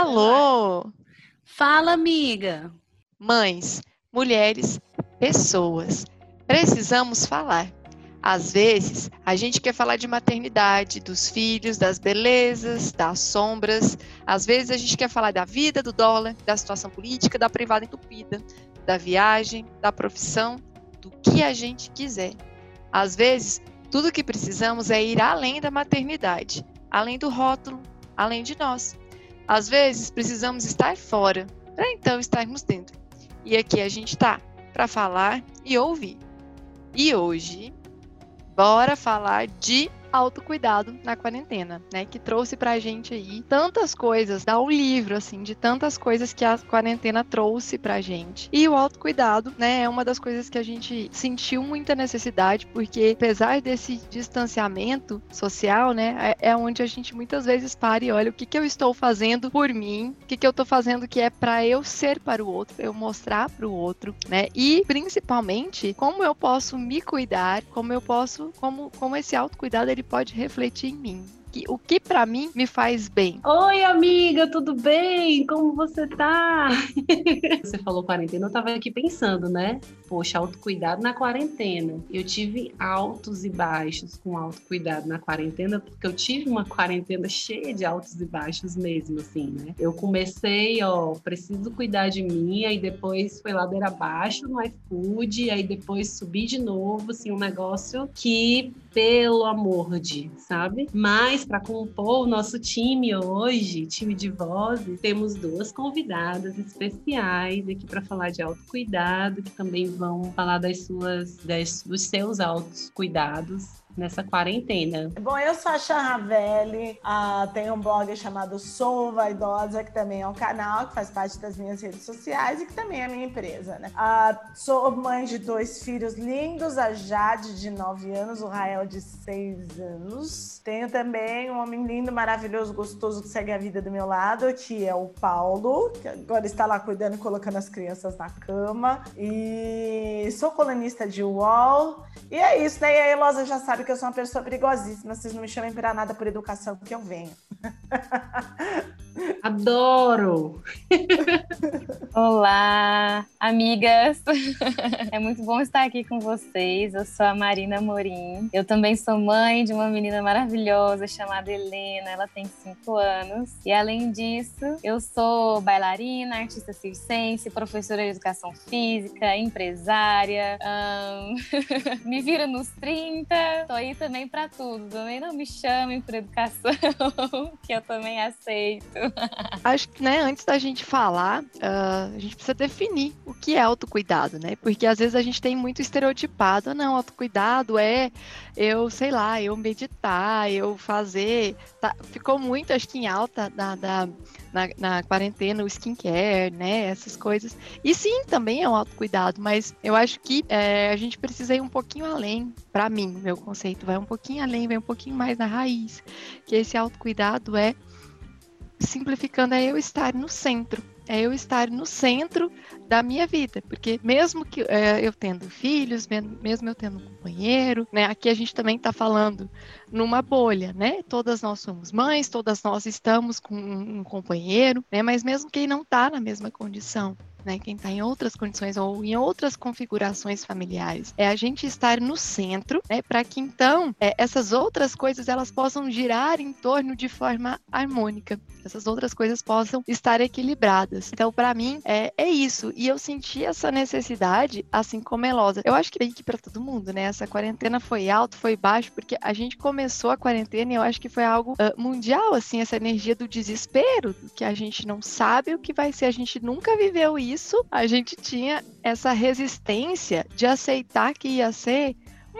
Alô! Fala, amiga! Mães, mulheres, pessoas, precisamos falar. Às vezes, a gente quer falar de maternidade, dos filhos, das belezas, das sombras. Às vezes, a gente quer falar da vida, do dólar, da situação política, da privada entupida, da viagem, da profissão, do que a gente quiser. Às vezes, tudo que precisamos é ir além da maternidade, além do rótulo, além de nós. Às vezes precisamos estar fora para então estarmos dentro. E aqui a gente está para falar e ouvir. E hoje, bora falar de autocuidado na quarentena, né? Que trouxe pra gente aí tantas coisas, dá um livro, assim, de tantas coisas que a quarentena trouxe pra gente. E o autocuidado, né, é uma das coisas que a gente sentiu muita necessidade, porque apesar desse distanciamento social, né, é, é onde a gente muitas vezes para e olha o que, que eu estou fazendo por mim, o que, que eu estou fazendo que é para eu ser para o outro, eu mostrar para o outro, né? E principalmente como eu posso me cuidar, como eu posso, como, como esse autocuidado ele pode refletir em mim o que para mim me faz bem. Oi, amiga, tudo bem? Como você tá? você falou quarentena, eu tava aqui pensando, né? Poxa, autocuidado na quarentena. Eu tive altos e baixos com autocuidado na quarentena, porque eu tive uma quarentena cheia de altos e baixos mesmo, assim, né? Eu comecei, ó, preciso cuidar de mim, aí depois foi ladeira abaixo no iFood, aí depois subi de novo, assim, um negócio que, pelo amor de, sabe? Mas para compor o nosso time hoje, time de vozes, temos duas convidadas especiais aqui para falar de autocuidado, que também vão falar das suas, das, dos seus autocuidados nessa quarentena? Bom, eu sou a Chan Ravelli, uh, tenho um blog chamado Sou Vaidosa, que também é um canal que faz parte das minhas redes sociais e que também é minha empresa, né? Uh, sou mãe de dois filhos lindos, a Jade, de 9 anos, o Rael, de 6 anos. Tenho também um homem lindo, maravilhoso, gostoso, que segue a vida do meu lado, que é o Paulo, que agora está lá cuidando e colocando as crianças na cama. E sou colunista de UOL. E é isso, né? E a Elosa já sabe que eu sou uma pessoa perigosíssima. Vocês não me chamem para nada por educação, porque eu venho. Adoro! Olá, amigas! É muito bom estar aqui com vocês. Eu sou a Marina Morim. Eu também sou mãe de uma menina maravilhosa chamada Helena. Ela tem cinco anos. E além disso, eu sou bailarina, artista circense, professora de educação física, empresária. Um... me viro nos 30. Tô aí também para tudo. Também não me chamem por educação, que eu também aceito. Acho que, né, antes da gente falar, uh, a gente precisa definir o que é autocuidado, né? Porque às vezes a gente tem muito estereotipado, não, autocuidado é eu, sei lá, eu meditar, eu fazer. Tá, ficou muito, acho que em alta da, da na, na, quarentena, o skincare, né? Essas coisas. E sim, também é um autocuidado, mas eu acho que é, a gente precisa ir um pouquinho além, para mim, meu conceito vai um pouquinho além, vai um pouquinho mais na raiz. Que esse autocuidado é simplificando, é eu estar no centro. É eu estar no centro da minha vida, porque mesmo que é, eu tendo filhos, mesmo eu tendo um companheiro, né? Aqui a gente também está falando numa bolha, né? Todas nós somos mães, todas nós estamos com um companheiro, né? Mas mesmo quem não está na mesma condição, né, quem está em outras condições ou em outras configurações familiares. É a gente estar no centro, né, para que então é, essas outras coisas elas possam girar em torno de forma harmônica, essas outras coisas possam estar equilibradas. Então, para mim, é, é isso. E eu senti essa necessidade, assim como Elosa. Eu acho que tem que para todo mundo, né? Essa quarentena foi alto, foi baixo, porque a gente começou a quarentena e eu acho que foi algo uh, mundial, assim, essa energia do desespero, que a gente não sabe o que vai ser, a gente nunca viveu isso isso, a gente tinha essa resistência de aceitar que ia ser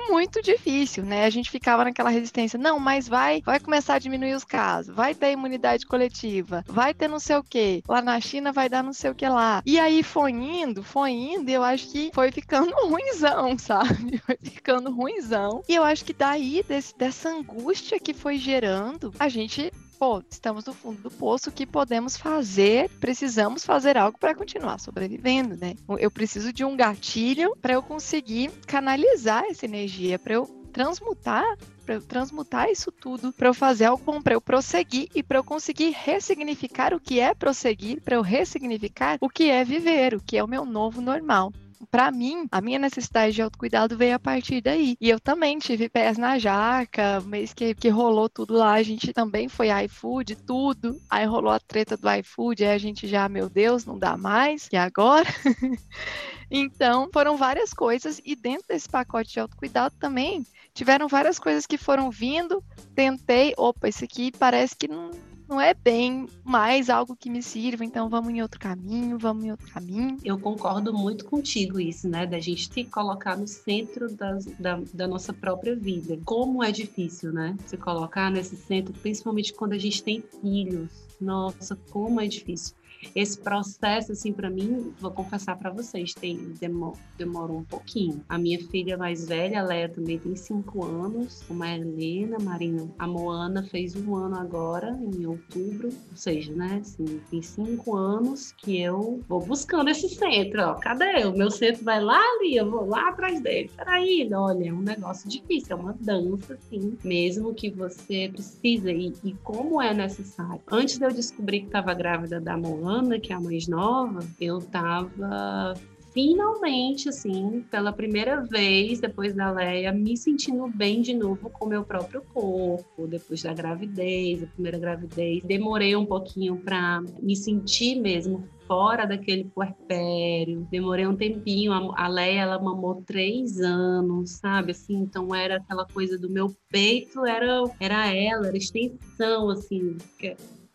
muito difícil, né? A gente ficava naquela resistência, não, mas vai, vai começar a diminuir os casos, vai ter imunidade coletiva, vai ter não sei o que, lá na China vai dar não sei o que lá. E aí foi indo, foi indo, e eu acho que foi ficando ruimzão, sabe? Foi ficando ruimzão. E eu acho que daí, desse, dessa angústia que foi gerando, a gente pô, estamos no fundo do poço, o que podemos fazer? Precisamos fazer algo para continuar sobrevivendo, né? Eu preciso de um gatilho para eu conseguir canalizar essa energia, para eu transmutar para eu transmutar isso tudo, para eu fazer algo bom, para eu prosseguir e para eu conseguir ressignificar o que é prosseguir, para eu ressignificar o que é viver, o que é o meu novo normal para mim, a minha necessidade de autocuidado veio a partir daí. E eu também tive pés na jaca, mês que, que rolou tudo lá, a gente também foi iFood, tudo. Aí rolou a treta do iFood, aí a gente já, meu Deus, não dá mais, e agora? então, foram várias coisas, e dentro desse pacote de autocuidado também tiveram várias coisas que foram vindo. Tentei, opa, isso aqui parece que não não é bem mais algo que me sirva, então vamos em outro caminho, vamos em outro caminho. Eu concordo muito contigo isso, né? Da gente que colocar no centro das, da, da nossa própria vida. Como é difícil, né? Se colocar nesse centro, principalmente quando a gente tem filhos. Nossa, como é difícil. Esse processo, assim, para mim, vou confessar para vocês, tem demor, demorou um pouquinho. A minha filha mais velha, a Leia, também tem cinco anos, como a Helena, Marina. A Moana fez um ano agora, em outubro, ou seja, né, assim, tem cinco anos que eu vou buscando esse centro, ó. Cadê? O meu centro vai lá ali, eu vou lá atrás dele. Peraí, olha, é um negócio difícil, é uma dança, assim, mesmo que você precisa e, e como é necessário. Antes de eu descobrir que estava grávida da Moana, Ana, que é a mais nova, eu tava finalmente, assim, pela primeira vez depois da Leia, me sentindo bem de novo com meu próprio corpo, depois da gravidez, a primeira gravidez. Demorei um pouquinho para me sentir mesmo fora daquele puerpério. Demorei um tempinho. A Leia, ela mamou três anos, sabe? Assim, então era aquela coisa do meu peito, era, era ela, era extensão, assim.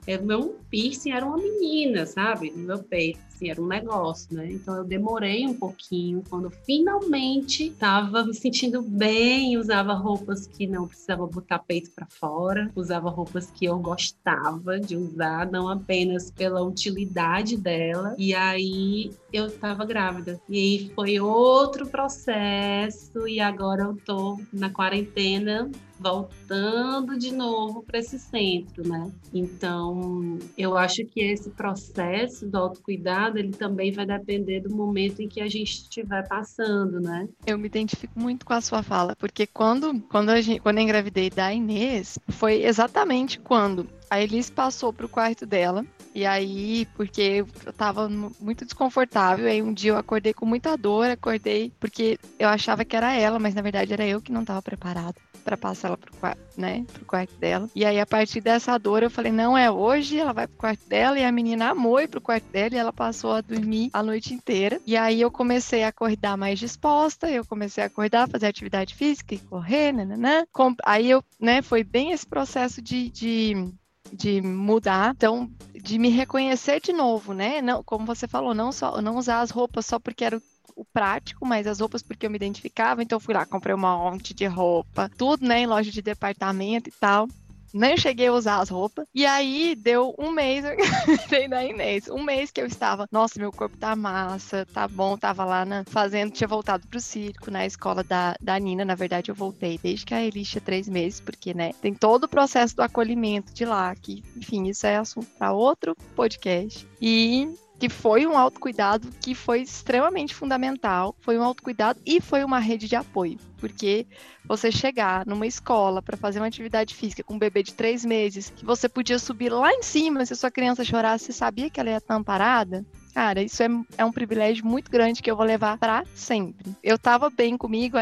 Era o meu piercing era uma menina, sabe? No meu peito, assim, era um negócio, né? Então eu demorei um pouquinho quando finalmente estava me sentindo bem, usava roupas que não precisava botar peito para fora, usava roupas que eu gostava de usar, não apenas pela utilidade dela. E aí eu estava grávida. E aí foi outro processo e agora eu tô na quarentena voltando de novo para esse centro, né? Então, eu acho que esse processo do autocuidado, ele também vai depender do momento em que a gente estiver passando, né? Eu me identifico muito com a sua fala, porque quando, quando, a gente, quando eu engravidei da Inês, foi exatamente quando a Elis passou para o quarto dela e aí, porque eu tava muito desconfortável, aí um dia eu acordei com muita dor, acordei porque eu achava que era ela, mas na verdade era eu que não tava preparada para passar ela pro quarto, né, pro quarto dela. E aí a partir dessa dor eu falei, não é hoje, ela vai pro quarto dela e a menina amou ir pro quarto dela e ela passou a dormir a noite inteira. E aí eu comecei a acordar mais disposta, eu comecei a acordar, fazer atividade física e correr, né, Aí eu, né, foi bem esse processo de, de de mudar, então de me reconhecer de novo, né? Não, como você falou, não só não usar as roupas só porque era o, o prático, mas as roupas porque eu me identificava, então fui lá, comprei um monte de roupa, tudo, né, em loja de departamento e tal nem cheguei a usar as roupas. E aí deu um mês, eu da Inês. Um mês que eu estava, nossa, meu corpo tá massa, tá bom. Tava lá na, fazendo, tinha voltado pro circo, na escola da, da Nina. Na verdade, eu voltei desde que a Elis tinha três meses, porque, né, tem todo o processo do acolhimento de lá, que, enfim, isso é assunto para outro podcast. E que foi um autocuidado que foi extremamente fundamental, foi um autocuidado e foi uma rede de apoio, porque você chegar numa escola para fazer uma atividade física com um bebê de três meses, que você podia subir lá em cima se a sua criança chorasse, você sabia que ela ia estar amparada, Cara, isso é, é um privilégio muito grande que eu vou levar para sempre. Eu tava bem comigo,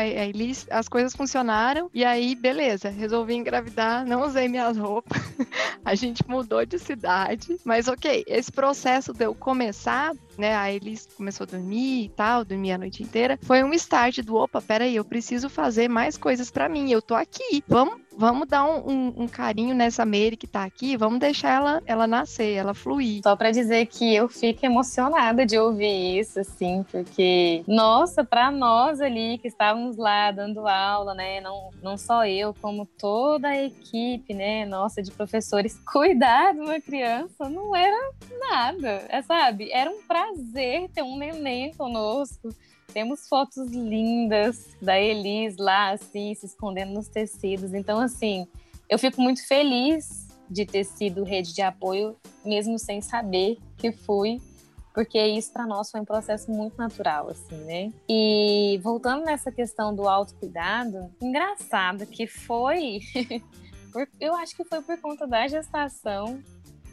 as coisas funcionaram, e aí, beleza, resolvi engravidar, não usei minhas roupas, a gente mudou de cidade, mas ok, esse processo de eu começar né? A Elis começou a dormir e tal, dormir a noite inteira. Foi um start do opa, peraí, eu preciso fazer mais coisas para mim. Eu tô aqui. Vamos vamos dar um, um, um, carinho nessa Mary que tá aqui, vamos deixar ela, ela nascer, ela fluir. Só para dizer que eu fico emocionada de ouvir isso, assim, porque, nossa, para nós ali que estávamos lá dando aula, né, não, não só eu, como toda a equipe, né, nossa, de professores, cuidar de uma criança não era nada, é, sabe? Era um prazer prazer ter um neném conosco. Temos fotos lindas da Elis lá, assim, se escondendo nos tecidos. Então, assim, eu fico muito feliz de ter sido rede de apoio, mesmo sem saber que fui. porque isso para nós foi um processo muito natural, assim, né? E voltando nessa questão do autocuidado, engraçado que foi, eu acho que foi por conta da gestação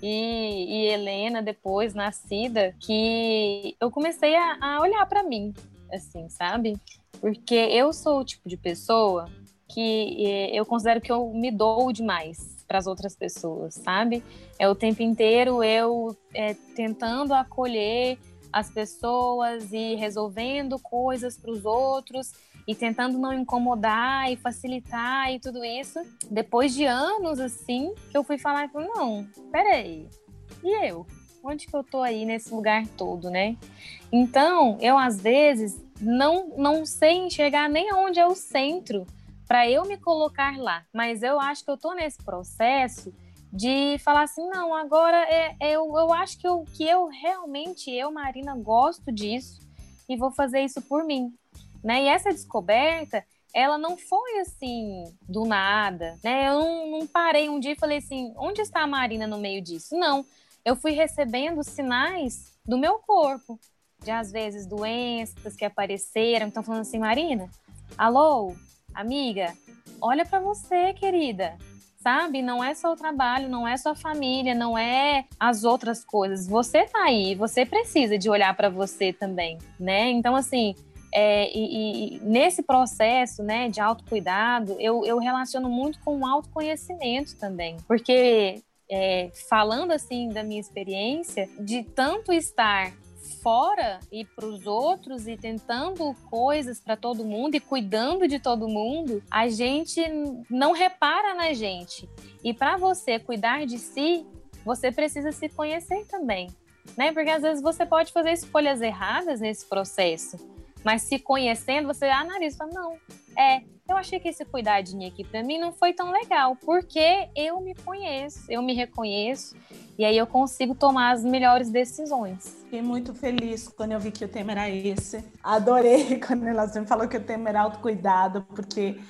e, e Helena depois nascida que eu comecei a, a olhar para mim, assim, sabe? Porque eu sou o tipo de pessoa que eh, eu considero que eu me dou demais para as outras pessoas, sabe? É o tempo inteiro eu é, tentando acolher as pessoas e resolvendo coisas para os outros e tentando não incomodar e facilitar e tudo isso. Depois de anos assim, que eu fui falar falei, não, peraí, e eu? Onde que eu tô aí nesse lugar todo, né? Então, eu às vezes não, não sei enxergar nem onde é o centro para eu me colocar lá. Mas eu acho que eu estou nesse processo de falar assim, não, agora é, é, eu, eu acho que eu, que eu realmente, eu, Marina, gosto disso e vou fazer isso por mim. Né? E essa descoberta, ela não foi assim do nada, né? Eu não, não, parei um dia e falei assim, onde está a Marina no meio disso? Não, eu fui recebendo sinais do meu corpo, de às vezes doenças que apareceram, estão falando assim, Marina, alô, amiga, olha para você, querida. Sabe? Não é só o trabalho, não é só a família, não é as outras coisas. Você tá aí, você precisa de olhar para você também, né? Então, assim, é, e, e, nesse processo né, de autocuidado, eu, eu relaciono muito com o autoconhecimento também. Porque, é, falando assim da minha experiência, de tanto estar fora e para os outros e tentando coisas para todo mundo e cuidando de todo mundo, a gente não repara na gente. E para você cuidar de si, você precisa se conhecer também, né? Porque às vezes você pode fazer escolhas erradas nesse processo, mas se conhecendo, você analisa, não, é, eu achei que esse cuidadinho aqui para mim não foi tão legal, porque eu me conheço, eu me reconheço e aí eu consigo tomar as melhores decisões. Fiquei muito feliz quando eu vi que o tema era esse. Adorei quando elas me falou que o tema era autocuidado, porque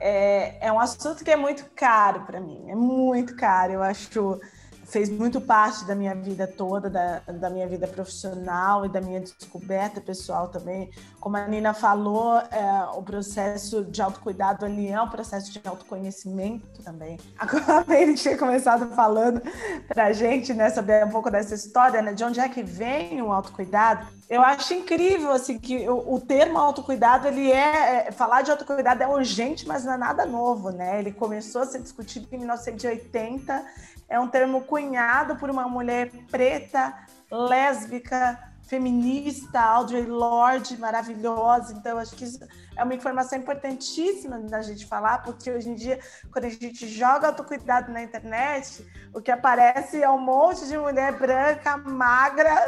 é, é um assunto que é muito caro para mim, é muito caro. Eu acho fez muito parte da minha vida toda, da, da minha vida profissional e da minha descoberta pessoal também. Como a Nina falou, é, o processo de autocuidado ali é um processo de autoconhecimento também. Agora ele tinha começado falando para a gente, né, saber um pouco dessa história, né, de onde é que vem o autocuidado. Eu acho incrível assim que o, o termo autocuidado ele é, é falar de autocuidado é urgente, mas não é nada novo, né? Ele começou a ser discutido em 1980 é um termo cunhado por uma mulher preta, lésbica, feminista, Audre Lorde, maravilhosa. Então, acho que isso é uma informação importantíssima da gente falar, porque hoje em dia, quando a gente joga autocuidado na internet, o que aparece é um monte de mulher branca, magra,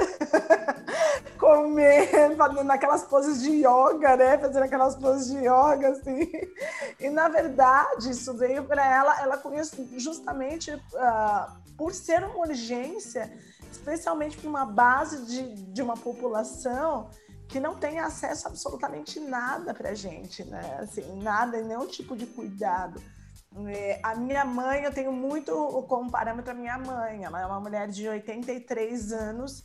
comendo, fazendo aquelas poses de yoga, né? Fazendo aquelas poses de yoga, assim. E, na verdade, isso veio para ela, ela conhece justamente uh, por ser uma urgência especialmente para uma base de, de uma população que não tem acesso a absolutamente nada para gente, né? Assim, nada, nenhum tipo de cuidado. É, a minha mãe, eu tenho muito como parâmetro a minha mãe. Ela é uma mulher de 83 anos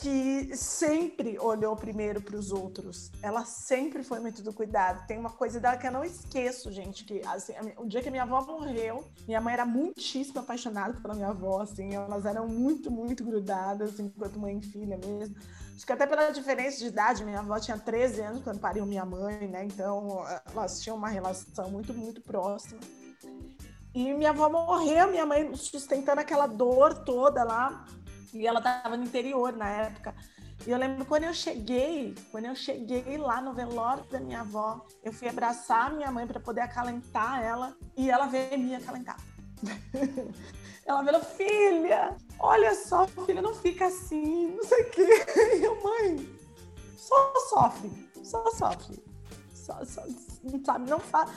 que sempre olhou primeiro para os outros. Ela sempre foi muito do cuidado. Tem uma coisa dela que eu não esqueço, gente, que assim, o dia que minha avó morreu, minha mãe era muitíssimo apaixonada pela minha avó, assim, elas eram muito, muito grudadas, enquanto mãe e filha mesmo. Acho que até pela diferença de idade, minha avó tinha 13 anos quando pariu minha mãe, né? Então, elas tinham uma relação muito, muito próxima. E minha avó morreu, minha mãe sustentando aquela dor toda lá. E ela estava no interior na época. E eu lembro quando eu cheguei, quando eu cheguei lá no velório da minha avó, eu fui abraçar minha mãe para poder acalentar ela e ela veio me acalentar. ela falou, filha, olha só, filha, não fica assim, não sei o quê. E eu, mãe, só sofre, só sofre. Só, só, sabe, não faz.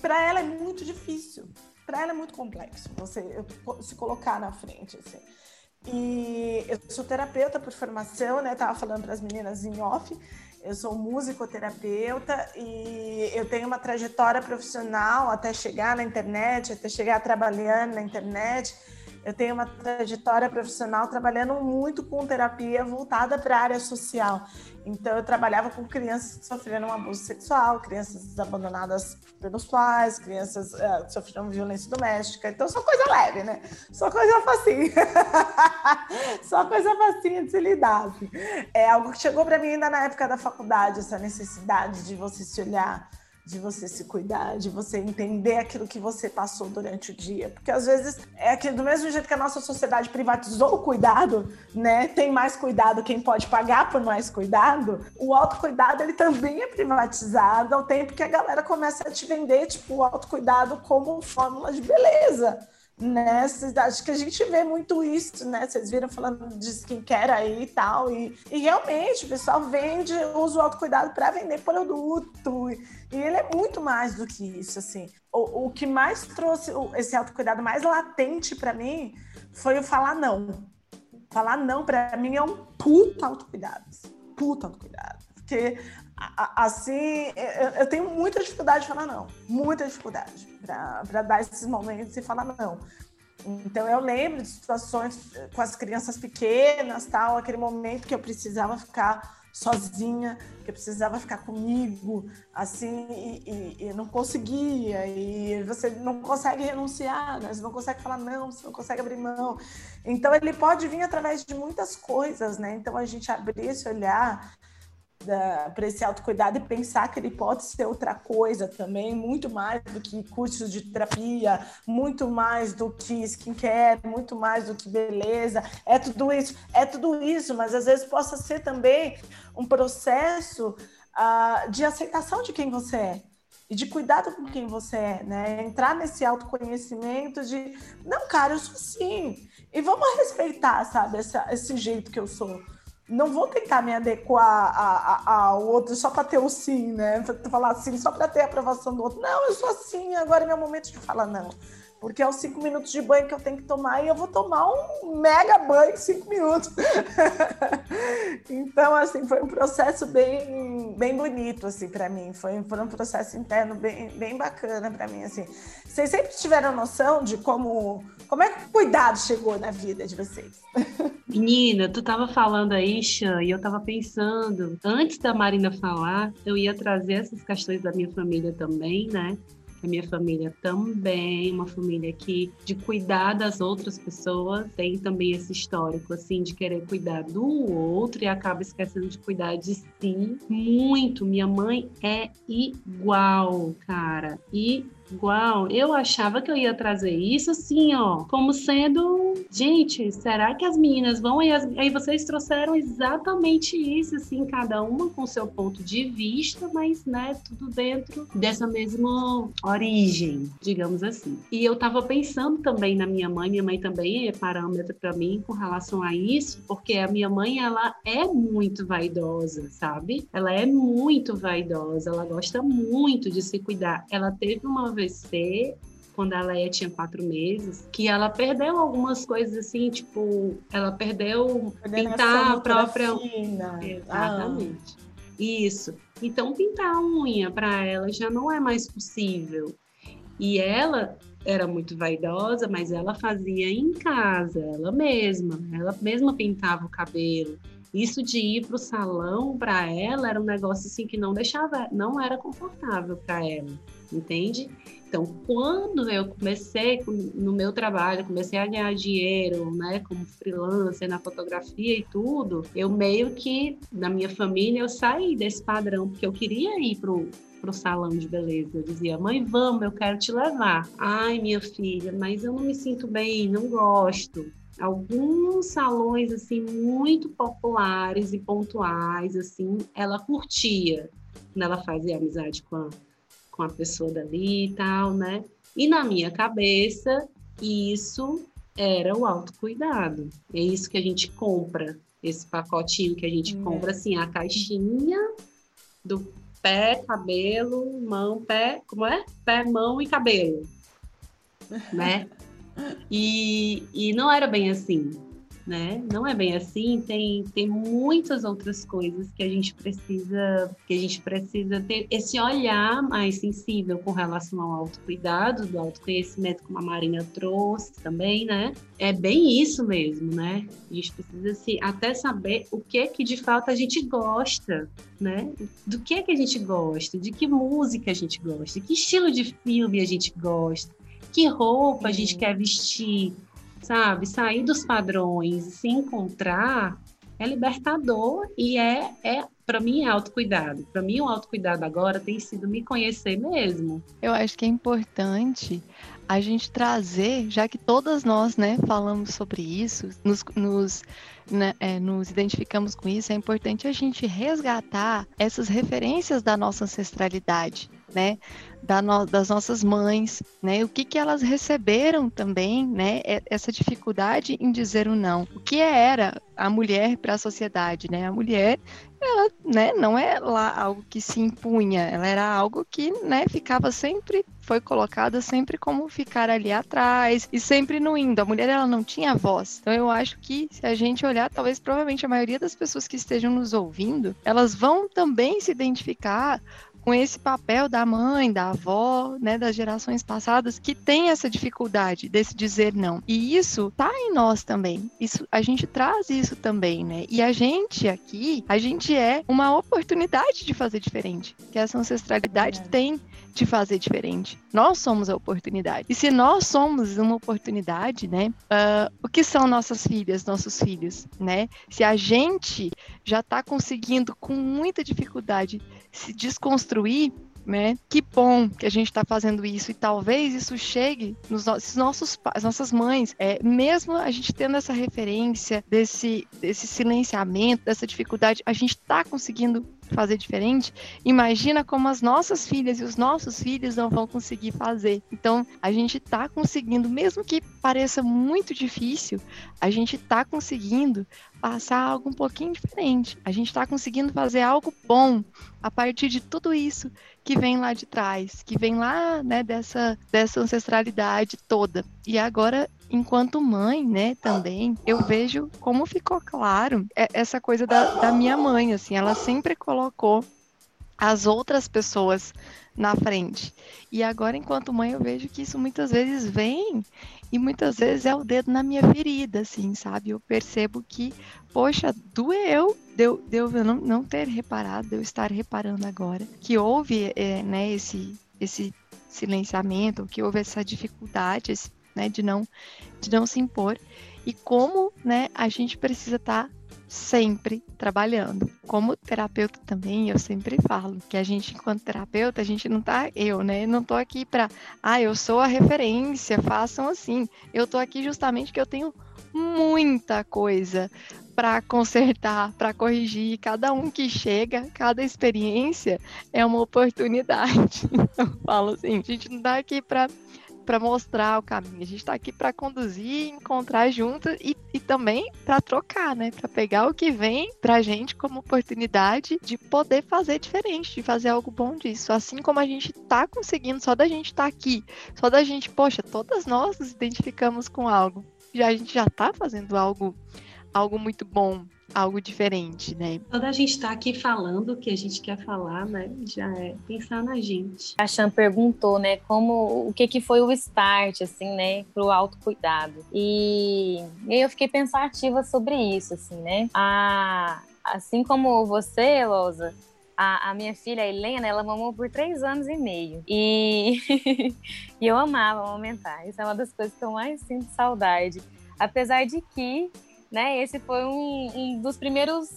Para ela é muito difícil. Para ela é muito complexo você se colocar na frente, assim. E eu sou terapeuta por formação, né? Tava falando para as meninas em off. Eu sou musicoterapeuta e eu tenho uma trajetória profissional até chegar na internet, até chegar trabalhando na internet. Eu tenho uma trajetória profissional trabalhando muito com terapia voltada para a área social. Então, eu trabalhava com crianças que sofreram um abuso sexual, crianças abandonadas pelos pais, crianças uh, que sofreram violência doméstica. Então, só coisa leve, né? Só coisa facinha. só coisa facinha de se lidar. Assim. É algo que chegou para mim ainda na época da faculdade, essa necessidade de você se olhar de você se cuidar, de você entender aquilo que você passou durante o dia. Porque às vezes é que do mesmo jeito que a nossa sociedade privatizou o cuidado, né? Tem mais cuidado quem pode pagar por mais cuidado. O autocuidado ele também é privatizado ao tempo que a galera começa a te vender tipo o autocuidado como fórmula de beleza né? Acho que a gente vê muito isso, né? Vocês viram falando de skincare aí e tal. E, e realmente o pessoal vende, usa o autocuidado para vender produto. E, e ele é muito mais do que isso, assim. O, o que mais trouxe esse autocuidado mais latente para mim foi o falar não. Falar não para mim é um puta autocuidado. Puta autocuidado. Porque assim, eu tenho muita dificuldade de falar não, muita dificuldade para dar esses momentos e falar não. Então eu lembro de situações com as crianças pequenas, tal, aquele momento que eu precisava ficar sozinha, que eu precisava ficar comigo, assim, e, e, e, não conseguia, e você não consegue renunciar, né? você não consegue falar não, você não consegue abrir mão. Então ele pode vir através de muitas coisas, né? Então a gente abrir esse olhar para esse autocuidado e pensar que ele pode ser outra coisa também, muito mais do que cursos de terapia, muito mais do que skincare, muito mais do que beleza, é tudo isso, é tudo isso, mas às vezes possa ser também um processo uh, de aceitação de quem você é e de cuidado com quem você é, né? Entrar nesse autoconhecimento de, não, cara, eu sou assim, e vamos respeitar, sabe, essa, esse jeito que eu sou não vou tentar me adequar ao outro só para ter o sim, né? Falar assim, só para ter a aprovação do outro. Não, eu sou assim, agora é meu momento de falar não. Porque é os cinco minutos de banho que eu tenho que tomar e eu vou tomar um mega banho em cinco minutos. então, assim, foi um processo bem, bem bonito, assim, para mim. Foi, foi um processo interno bem, bem bacana para mim, assim. Vocês sempre tiveram noção de como, como é que o cuidado chegou na vida de vocês? Menina, tu tava falando aí, Xan, e eu tava pensando, antes da Marina falar, eu ia trazer essas questões da minha família também, né? A minha família também, uma família que de cuidar das outras pessoas, tem também esse histórico assim de querer cuidar do outro e acaba esquecendo de cuidar de si. Muito, minha mãe é igual, cara. E igual. Eu achava que eu ia trazer isso assim, ó, como sendo, gente, será que as meninas vão e aí vocês trouxeram exatamente isso, assim, cada uma com seu ponto de vista, mas, né, tudo dentro dessa mesma origem, digamos assim. E eu tava pensando também na minha mãe, minha mãe também é parâmetro para mim com relação a isso, porque a minha mãe, ela é muito vaidosa, sabe? Ela é muito vaidosa, ela gosta muito de se cuidar. Ela teve uma AVC quando a Leia tinha quatro meses, que ela perdeu algumas coisas assim, tipo, ela perdeu pintar a própria. Fina. Exatamente. Ah. Isso. Então, pintar a unha para ela já não é mais possível. E ela era muito vaidosa, mas ela fazia em casa, ela mesma. Ela mesma pintava o cabelo. Isso de ir para o salão para ela era um negócio assim que não deixava, não era confortável para ela, entende? Então, quando eu comecei no meu trabalho, comecei a ganhar dinheiro, né, como freelancer na fotografia e tudo, eu meio que, na minha família, eu saí desse padrão, porque eu queria ir pro pro salão de beleza. Eu dizia, mãe, vamos, eu quero te levar. Ai, minha filha, mas eu não me sinto bem, não gosto alguns salões assim muito populares e pontuais assim ela curtia quando ela fazia amizade com a, com a pessoa dali e tal, né? E na minha cabeça, isso era o autocuidado. É isso que a gente compra, esse pacotinho que a gente é. compra, assim, a caixinha do pé, cabelo, mão, pé, como é? Pé, mão e cabelo, né? E, e não era bem assim, né? Não é bem assim, tem, tem muitas outras coisas que a gente precisa, que a gente precisa ter esse olhar mais sensível com relação ao autocuidado, do autoconhecimento, como a Marina trouxe também, né? É bem isso mesmo, né? A gente precisa se, até saber o que é que de fato a gente gosta, né? Do que é que a gente gosta, de que música a gente gosta, de que estilo de filme a gente gosta, que roupa a gente quer vestir, sabe? Sair dos padrões e se encontrar é libertador e é, é para mim é autocuidado. Para mim o autocuidado agora tem sido me conhecer mesmo. Eu acho que é importante a gente trazer, já que todas nós, né, falamos sobre isso, nos, nos, né, é, nos identificamos com isso, é importante a gente resgatar essas referências da nossa ancestralidade, né? Da no, das nossas mães, né? O que, que elas receberam também, né? Essa dificuldade em dizer o não. O que era a mulher para a sociedade, né? A mulher, ela, né? Não é lá algo que se impunha, ela era algo que, né? Ficava sempre, foi colocada sempre como ficar ali atrás e sempre no indo. A mulher, ela não tinha voz. Então eu acho que se a gente olhar, talvez provavelmente a maioria das pessoas que estejam nos ouvindo, elas vão também se identificar com esse papel da mãe, da avó, né, das gerações passadas que tem essa dificuldade desse dizer não. E isso tá em nós também. Isso a gente traz isso também, né? E a gente aqui, a gente é uma oportunidade de fazer diferente, que essa ancestralidade é. tem de fazer diferente. Nós somos a oportunidade. E se nós somos uma oportunidade, né? Uh, o que são nossas filhas, nossos filhos, né? Se a gente já está conseguindo com muita dificuldade se desconstruir, né? Que bom que a gente está fazendo isso e talvez isso chegue nos nossos, pais, nossas mães, é, mesmo a gente tendo essa referência desse, desse silenciamento, dessa dificuldade, a gente está conseguindo fazer diferente, imagina como as nossas filhas e os nossos filhos não vão conseguir fazer. Então, a gente está conseguindo, mesmo que pareça muito difícil, a gente está conseguindo passar algo um pouquinho diferente. A gente está conseguindo fazer algo bom a partir de tudo isso que vem lá de trás, que vem lá, né, dessa, dessa ancestralidade toda. E agora, enquanto mãe, né, também, eu vejo como ficou claro essa coisa da, da minha mãe, assim, ela sempre colocou as outras pessoas na frente. E agora, enquanto mãe, eu vejo que isso muitas vezes vem e muitas vezes é o dedo na minha ferida, assim, sabe? Eu percebo que, poxa, doeu, deu, deu eu não, não ter reparado, eu estar reparando agora, que houve, é, né, esse, esse silenciamento, que houve essa dificuldade, esse, né, de não, de não se impor, e como, né, a gente precisa estar tá sempre trabalhando. Como terapeuta também, eu sempre falo que a gente, enquanto terapeuta, a gente não tá, eu, né? Não tô aqui para, ah, eu sou a referência, façam assim. Eu tô aqui justamente que eu tenho muita coisa para consertar, para corrigir. Cada um que chega, cada experiência é uma oportunidade. Eu falo assim, a gente não tá aqui para para mostrar o caminho, a gente está aqui para conduzir, encontrar juntos e, e também para trocar, né? Para pegar o que vem para gente como oportunidade de poder fazer diferente, de fazer algo bom disso. Assim como a gente está conseguindo, só da gente estar tá aqui, só da gente, poxa, todas nós nos identificamos com algo. Já a gente já está fazendo algo, algo muito bom algo diferente, né? Quando a gente está aqui falando o que a gente quer falar, né? Já é pensar na gente. A Chan perguntou, né, como o que que foi o start, assim, né, pro autocuidado. E, e eu fiquei pensativa sobre isso, assim, né? A, assim como você, Losa, a, a, minha filha, a Helena, ela mamou por três anos e meio. E, e eu amava amamentar. Isso é uma das coisas que eu mais sinto saudade. Apesar de que né? Esse foi um, um dos primeiros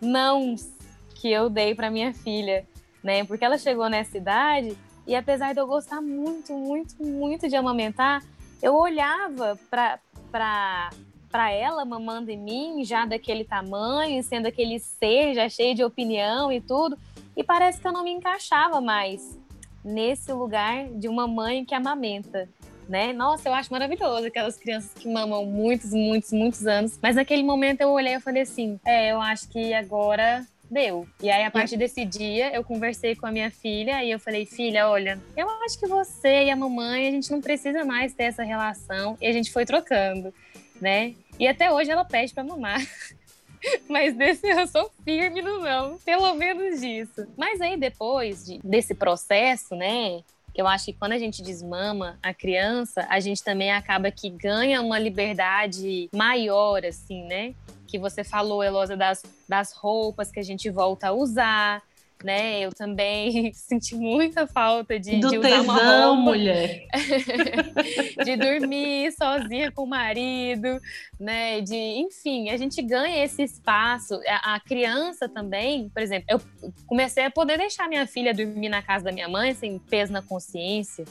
nãos que eu dei para minha filha, né? Porque ela chegou nessa idade e apesar de eu gostar muito, muito, muito de amamentar, eu olhava para para ela mamando em mim, já daquele tamanho, sendo aquele ser já cheio de opinião e tudo, e parece que eu não me encaixava mais nesse lugar de uma mãe que amamenta né? Nossa, eu acho maravilhoso aquelas crianças que mamam muitos, muitos, muitos anos. Mas naquele momento eu olhei e falei assim: é, eu acho que agora deu. E aí, a partir desse dia, eu conversei com a minha filha e eu falei, filha, olha, eu acho que você e a mamãe, a gente não precisa mais ter essa relação. E a gente foi trocando, né? E até hoje ela pede para mamar. Mas desse eu sou firme no não, pelo menos disso. Mas aí depois de, desse processo, né, eu acho que quando a gente desmama a criança, a gente também acaba que ganha uma liberdade maior, assim, né? Que você falou, Elosa, das, das roupas que a gente volta a usar, né? Eu também senti muita falta de, Do de usar tesão, uma roupa, mulher. de dormir sozinha com o marido, né? De, enfim, a gente ganha esse espaço. A, a criança também, por exemplo, eu comecei a poder deixar minha filha dormir na casa da minha mãe sem peso na consciência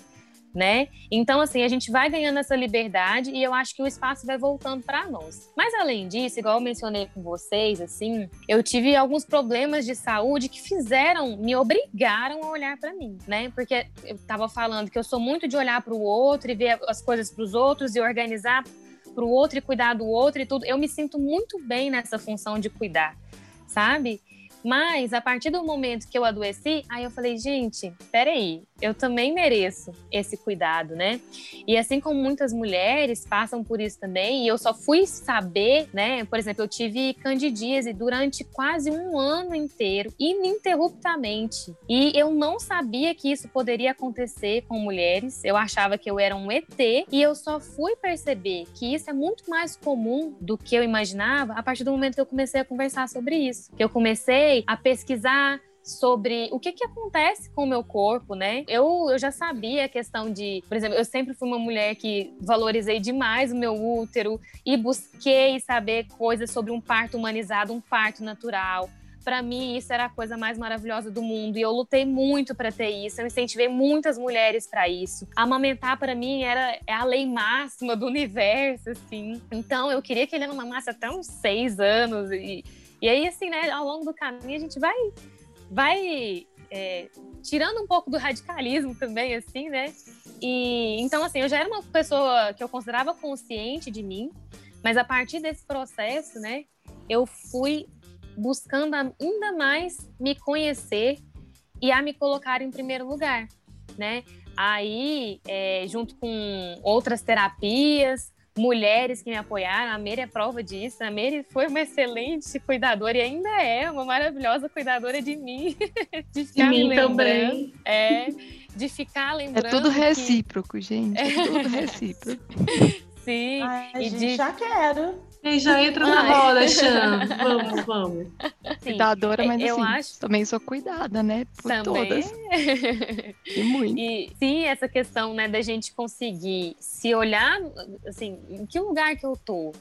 né? Então, assim, a gente vai ganhando essa liberdade e eu acho que o espaço vai voltando para nós. Mas além disso, igual eu mencionei com vocês, assim, eu tive alguns problemas de saúde que fizeram, me obrigaram a olhar para mim, né? Porque eu tava falando que eu sou muito de olhar para o outro e ver as coisas para os outros e organizar para o outro e cuidar do outro e tudo. Eu me sinto muito bem nessa função de cuidar, sabe? Mas a partir do momento que eu adoeci, aí eu falei, gente, peraí, eu também mereço esse cuidado, né? E assim como muitas mulheres passam por isso também, e eu só fui saber, né? Por exemplo, eu tive candidíase durante quase um ano inteiro, ininterruptamente. E eu não sabia que isso poderia acontecer com mulheres. Eu achava que eu era um ET, e eu só fui perceber que isso é muito mais comum do que eu imaginava a partir do momento que eu comecei a conversar sobre isso. Que eu comecei a pesquisar sobre o que, que acontece com o meu corpo, né? Eu, eu já sabia a questão de, por exemplo, eu sempre fui uma mulher que valorizei demais o meu útero e busquei saber coisas sobre um parto humanizado, um parto natural. Para mim, isso era a coisa mais maravilhosa do mundo e eu lutei muito para ter isso. Eu incentivei muitas mulheres para isso. Amamentar para mim era é a lei máxima do universo, assim. Então, eu queria que ele mamasse até uns seis anos e e aí, assim, né, ao longo do caminho, a gente vai, vai é, tirando um pouco do radicalismo também, assim, né? E então, assim, eu já era uma pessoa que eu considerava consciente de mim, mas a partir desse processo, né, eu fui buscando ainda mais me conhecer e a me colocar em primeiro lugar, né? Aí, é, junto com outras terapias, mulheres que me apoiaram. A Meire é prova disso. A Meire foi uma excelente cuidadora e ainda é uma maravilhosa cuidadora de mim. de ficar de mim também. É, de ficar lembrando. É tudo recíproco, que... gente. É tudo recíproco. Sim. Ai, e gente, de... já quero. Já entra na roda, Chan. Vamos, vamos. Sim, Cuidadora, mas eu assim, acho... também sou cuidada, né? Por também. todas. e muito. E sim, essa questão, né, da gente conseguir se olhar, assim, em que lugar que eu tô?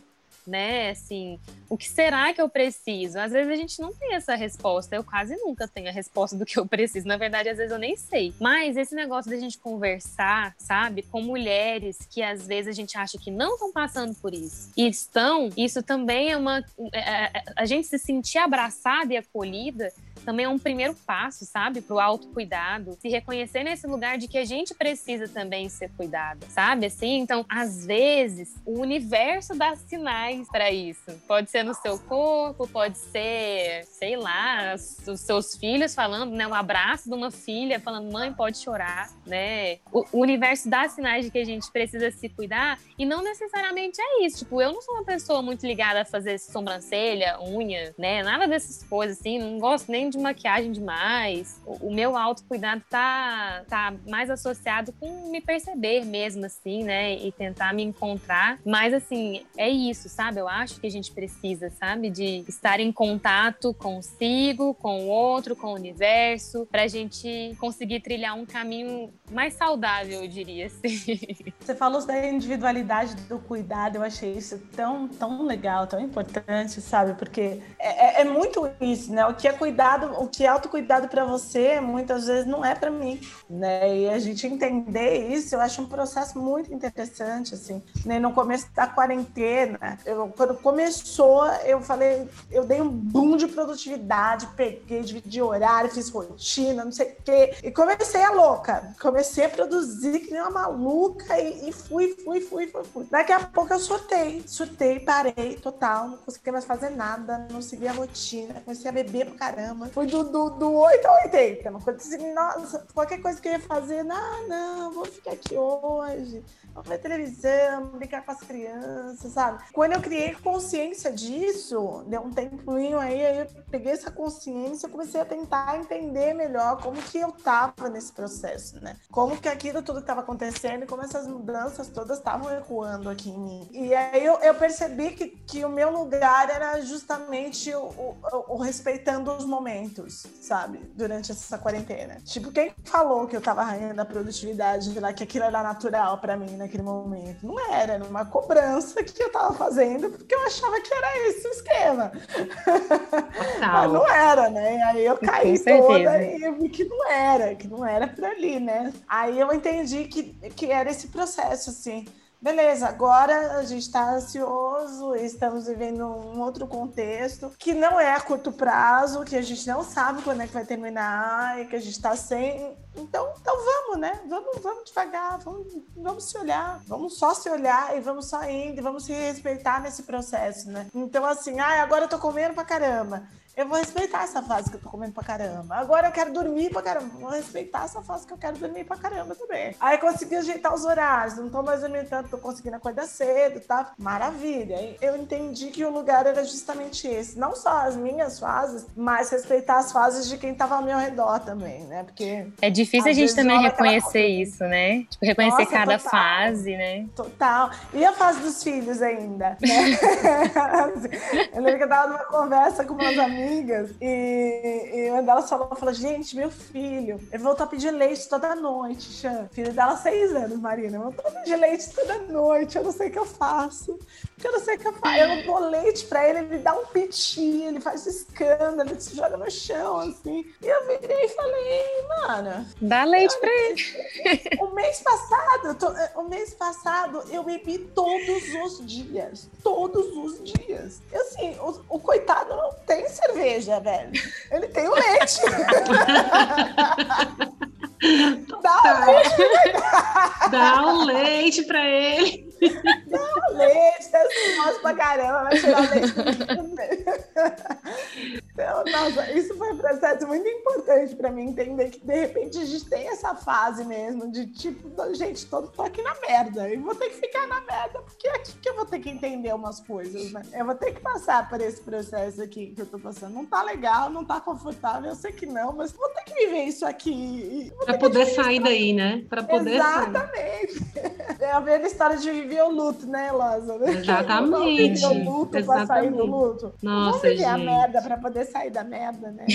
Né? Assim, o que será que eu preciso? Às vezes a gente não tem essa resposta. Eu quase nunca tenho a resposta do que eu preciso. Na verdade, às vezes eu nem sei. Mas esse negócio da gente conversar, sabe, com mulheres que às vezes a gente acha que não estão passando por isso e estão, isso também é uma. É, é a gente se sentir abraçada e acolhida também é um primeiro passo, sabe, para o autocuidado, se reconhecer nesse lugar de que a gente precisa também ser cuidada, sabe? Assim, então, às vezes, o universo dá sinais para isso. Pode ser no seu corpo, pode ser, sei lá, os seus filhos falando, né, um abraço de uma filha falando, mãe, pode chorar, né? O, o universo dá sinais de que a gente precisa se cuidar e não necessariamente é isso. Tipo, eu não sou uma pessoa muito ligada a fazer sobrancelha, unha, né? Nada dessas coisas assim, não gosto nem de maquiagem demais. O meu autocuidado tá, tá mais associado com me perceber mesmo, assim, né? E tentar me encontrar. Mas, assim, é isso, sabe? Eu acho que a gente precisa, sabe? De estar em contato consigo, com o outro, com o universo, pra gente conseguir trilhar um caminho mais saudável, eu diria, assim. Você falou da individualidade do cuidado, eu achei isso tão, tão legal, tão importante, sabe? Porque é, é, é muito isso, né? O que é cuidado o que é autocuidado para você, muitas vezes não é para mim, né? E a gente entender isso, eu acho um processo muito interessante, assim. Né? No começo da quarentena, eu, quando começou, eu falei, eu dei um boom de produtividade, peguei, dividi horário, fiz rotina, não sei o quê, e comecei a louca. Comecei a produzir que nem uma maluca e, e fui, fui, fui, fui, fui. Daqui a pouco eu surtei, surtei, parei total, não consegui mais fazer nada, não segui a rotina, comecei a beber pra caramba. Fui do, do, do 8 ao 80. Não foi assim, nossa, qualquer coisa que eu ia fazer, não, não, vou ficar aqui hoje vamos ver televisão, brincar com as crianças, sabe? Quando eu criei consciência disso, deu um tempinho aí, aí eu peguei essa consciência, comecei a tentar entender melhor como que eu tava nesse processo, né? Como que aquilo tudo estava acontecendo e como essas mudanças todas estavam ecoando aqui em mim. E aí eu, eu percebi que, que o meu lugar era justamente o, o, o, respeitando os momentos, sabe? Durante essa quarentena. Tipo, quem falou que eu tava rainha da produtividade, lá, que aquilo era natural para mim, naquele momento. Não era, era uma cobrança que eu tava fazendo porque eu achava que era esse o esquema. Mas não era, né? Aí eu caí toda e vi que não era, que não era por ali, né? Aí eu entendi que, que era esse processo, assim beleza, agora a gente está ansioso, estamos vivendo um outro contexto que não é a curto prazo, que a gente não sabe quando é que vai terminar e que a gente está sem. Então, então vamos, né? Vamos, vamos devagar, vamos, vamos se olhar, vamos só se olhar e vamos só indo, e vamos se respeitar nesse processo, né? Então, assim, ah, agora eu tô comendo pra caramba eu vou respeitar essa fase que eu tô comendo pra caramba. Agora eu quero dormir pra caramba. Vou respeitar essa fase que eu quero dormir pra caramba também. Aí consegui ajeitar os horários. Não tô mais dormindo tanto, tô conseguindo acordar cedo, tá? Maravilha. Eu entendi que o lugar era justamente esse. Não só as minhas fases, mas respeitar as fases de quem tava ao meu redor também, né? Porque. É difícil a gente também reconhecer isso, né? Tipo, reconhecer Nossa, cada total, fase, né? Total. E a fase dos filhos ainda, né? eu lembro que eu tava numa conversa com meus amigos amigas e, e uma delas falou, falou, gente, meu filho, ele voltou a pedir leite toda noite, Xan. Filho dela, seis anos, Marina, voltou a pedir leite toda noite, eu não sei o que eu faço. Porque eu não sei o que eu faço. Eu não dou leite pra ele, ele dá um piti, ele faz escândalo, ele se joga no chão, assim. E eu virei e falei, mano... Dá leite pra ele. O mês passado, o mês passado, eu bebi todos os dias. Todos os dias. E assim, o, o coitado não tem cerveja cerveja, velho. Ele tem o leite. Dá o leite. Dá o leite pra ele. Dá o leite, tá assim, pra caramba, vai tirar o leite. Então, nossa, isso foi um processo muito importante para mim entender que de repente a gente tem essa fase mesmo de tipo, gente, todo tô aqui na merda e vou ter que ficar na merda porque é aqui que eu vou ter que entender umas coisas, né? Eu vou ter que passar por esse processo aqui que eu tô passando. Não tá legal, não tá confortável, eu sei que não, mas vou ter que viver isso aqui. Para poder sair daí, né? Para poder Exatamente. Sair. É a velha história de viver o luto, né, Lázaro? Exatamente. Viver o luto para sair do luto. Nossa, viver gente. a merda para poder sair da merda, né?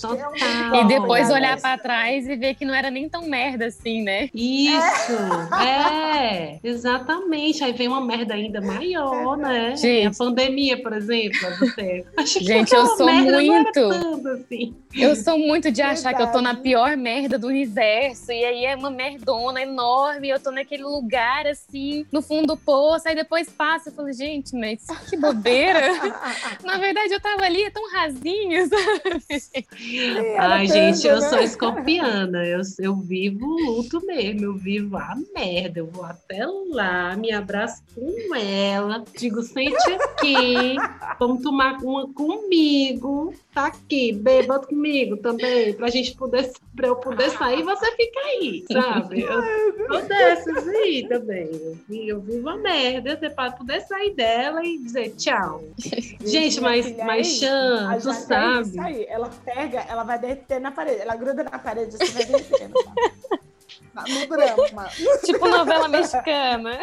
Total. E depois olhar para trás e ver que não era nem tão merda assim, né? Isso, é, exatamente. Aí vem uma merda ainda maior, né? Gente, a pandemia, por exemplo, você. Gente, eu sou muito. Assim. Eu sou muito de achar Verdade. que eu tô na pior merda do universo. E aí é uma merdona enorme. Eu tô naquele lugar assim, no fundo do poço. Aí depois passa e falo, gente, mas que bobeira. na verdade, eu tava ali, é tão rasinho, sabe? Ai, gente, eu sou né? escorpiana. Eu, eu vivo o luto mesmo. Eu vivo a merda. Eu vou até lá, me abraço com ela, digo, sente aqui, vamos tomar uma comigo. Tá aqui, beba comigo também, pra gente poder, pra eu poder sair, você fica aí, sabe? Eu sou dessas aí também. Eu, eu vivo a merda, você pode poder sair dela e dizer tchau. gente, mas, mas Chan, tu sabe. Ela pega pega, ela vai derreter na parede. Ela gruda na parede, você vai derretendo. No drama. tipo novela mexicana.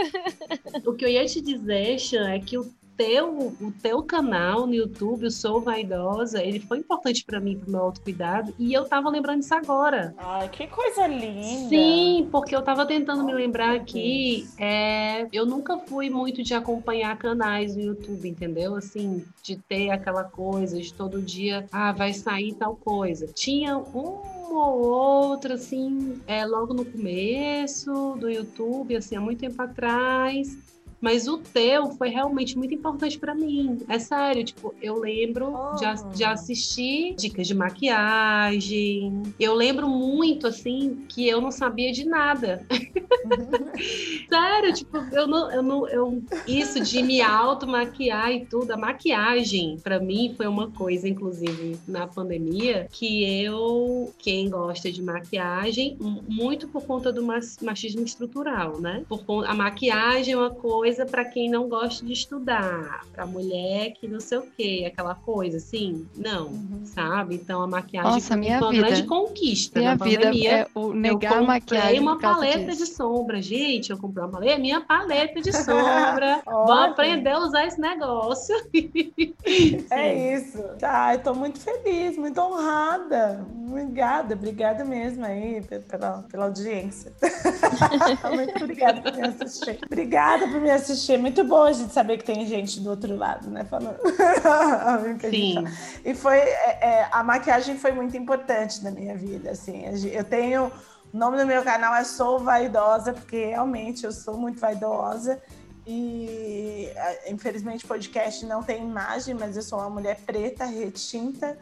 O que eu ia te dizer, Xan, é que o teu, o teu canal no YouTube, o Sou Vaidosa, ele foi importante para mim, pro meu autocuidado, e eu tava lembrando isso agora. Ai, que coisa linda! Sim, porque eu tava tentando me lembrar aqui, é, eu nunca fui muito de acompanhar canais no YouTube, entendeu? Assim, de ter aquela coisa de todo dia, ah, vai sair tal coisa. Tinha um ou outra, assim, é, logo no começo do YouTube, assim, há muito tempo atrás. Mas o teu foi realmente muito importante para mim. É sério, tipo, eu lembro oh. de, de assistir dicas de maquiagem. Eu lembro muito, assim, que eu não sabia de nada. Sério, tipo, eu não, eu não, eu, isso de me auto-maquiar e tudo, a maquiagem, para mim, foi uma coisa, inclusive, na pandemia, que eu, quem gosta de maquiagem, muito por conta do machismo estrutural, né? Por, a maquiagem é uma coisa para quem não gosta de estudar, pra mulher que não sei o quê, aquela coisa assim. Não, uhum. sabe? Então a maquiagem Nossa, minha foi uma vida. grande conquista minha na vida pandemia. É o negar eu a maquiagem. uma paleta disso. de sombra, gente. Eu comprei uma paleta, minha paleta de sombra. Vou aprender a usar esse negócio. é isso. Tá, eu tô muito feliz, muito honrada. Obrigada, obrigada mesmo aí pela, pela audiência. muito obrigada por me assistir. Obrigada por me assistir. Muito bom a gente saber que tem gente do outro lado, né? Falando. Sim. E foi. É, é, a maquiagem foi muito importante na minha vida. Assim, eu tenho. O nome do meu canal é Sou Vaidosa, porque realmente eu sou muito vaidosa. E infelizmente o podcast não tem imagem, mas eu sou uma mulher preta, retinta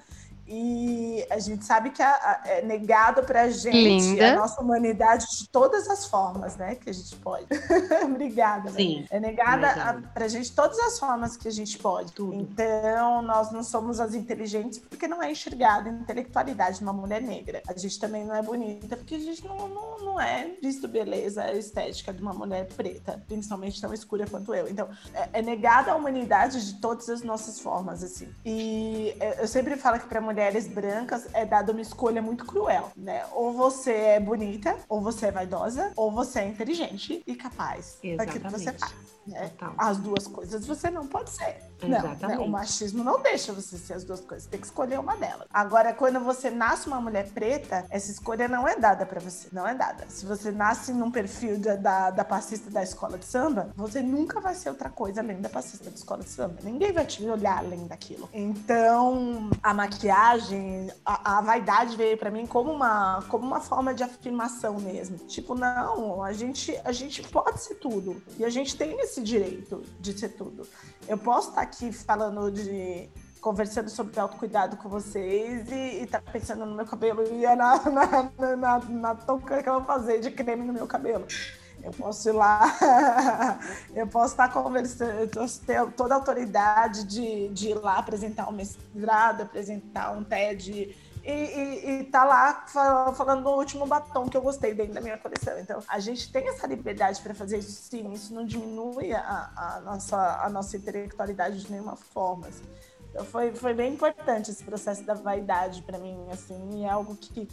e a gente sabe que a, a, é negado para a gente Linda. a nossa humanidade de todas as formas, né? Que a gente pode. Obrigada. Sim. Né? É negada para a gente todas as formas que a gente pode. Tudo. Então, nós não somos as inteligentes porque não é enxergada a intelectualidade de uma mulher negra. A gente também não é bonita porque a gente não, não, não é visto beleza estética de uma mulher preta, principalmente tão escura quanto eu. Então, é, é negada a humanidade de todas as nossas formas, assim. E é, eu sempre falo que para mulher mulheres brancas é dada uma escolha muito cruel, né? Ou você é bonita, ou você é vaidosa, ou você é inteligente e capaz daquilo que você faz. Né? As duas coisas você não pode ser. Não, né? o machismo não deixa você ser as duas coisas. Tem que escolher uma delas. Agora, quando você nasce uma mulher preta, essa escolha não é dada para você. Não é dada. Se você nasce num perfil da, da, da passista da escola de samba, você nunca vai ser outra coisa além da passista da escola de samba. Ninguém vai te olhar além daquilo. Então, a maquiagem, a, a vaidade veio para mim como uma, como uma forma de afirmação mesmo. Tipo, não, a gente, a gente pode ser tudo. E a gente tem esse direito de ser tudo. Eu posso estar aqui falando de conversando sobre autocuidado com vocês e, e tá pensando no meu cabelo e é na, na, na, na, na touca que eu vou fazer de creme no meu cabelo. Eu posso ir lá, eu posso estar conversando, eu posso ter toda a autoridade de, de ir lá apresentar um mestrado, apresentar um TED e, e, e tá lá falando do último batom que eu gostei dentro da minha coleção. Então, a gente tem essa liberdade para fazer isso sim, isso não diminui a, a, nossa, a nossa intelectualidade de nenhuma forma. Assim. Então, foi, foi bem importante esse processo da vaidade para mim, assim, e é algo que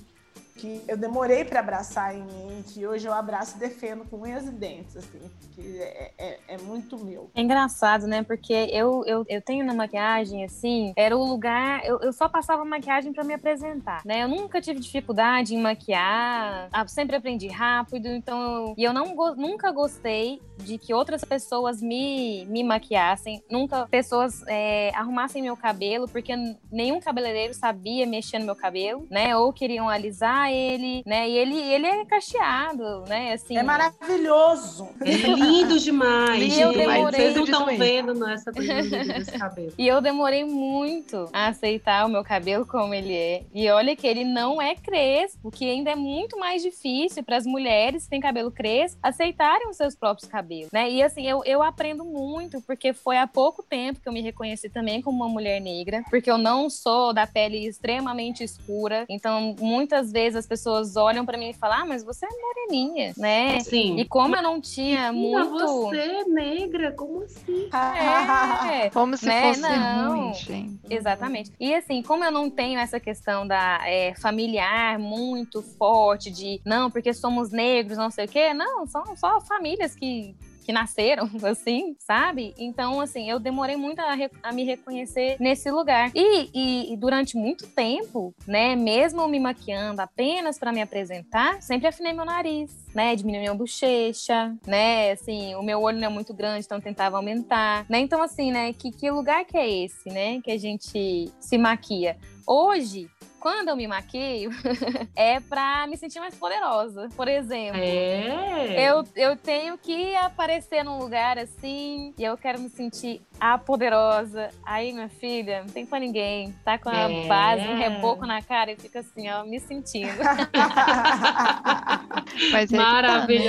que eu demorei para abraçar em mim, que hoje eu abraço e defendo com unhas e dentes, assim, que é, é, é, muito meu. É engraçado, né? Porque eu, eu, eu tenho na maquiagem, assim, era o lugar, eu, eu só passava maquiagem para me apresentar, né? Eu nunca tive dificuldade em maquiar, ah, sempre aprendi rápido, então e eu não, nunca gostei de que outras pessoas me, me maquiassem, nunca pessoas é, arrumassem meu cabelo, porque nenhum cabeleireiro sabia mexer no meu cabelo, né? Ou queriam alisar ele, né? E ele, ele é cacheado, né? Assim, é maravilhoso. É lindo demais. E eu demorei... Vocês não estão vendo nessa desse cabelo. E eu demorei muito a aceitar o meu cabelo como ele é. E olha que ele não é crespo, que ainda é muito mais difícil para as mulheres que têm cabelo crespo aceitarem os seus próprios cabelos, né? E assim, eu, eu aprendo muito, porque foi há pouco tempo que eu me reconheci também como uma mulher negra, porque eu não sou da pele extremamente escura, então muitas vezes vezes as pessoas olham para mim e falam, ah, mas você é moreninha, né? Sim. E como eu não tinha muito. Você é negra, como assim? É, como se né? fosse não. ruim, gente. Exatamente. E assim, como eu não tenho essa questão da é, familiar muito forte, de não, porque somos negros, não sei o quê, não, são só famílias que que nasceram, assim, sabe? Então, assim, eu demorei muito a, a me reconhecer nesse lugar. E, e, e, durante muito tempo, né, mesmo me maquiando apenas para me apresentar, sempre afinei meu nariz, né? Diminuí minha bochecha, né? Assim, o meu olho não é muito grande, então tentava aumentar, né? Então, assim, né, que, que lugar que é esse, né, que a gente se maquia? Hoje, quando eu me maqueio, é pra me sentir mais poderosa. Por exemplo, é. eu, eu tenho que aparecer num lugar assim e eu quero me sentir a poderosa. Aí, minha filha, não tem pra ninguém. Tá com a é. base, um reboco na cara e fica assim, ó, me sentindo. Mas é maravilhosa,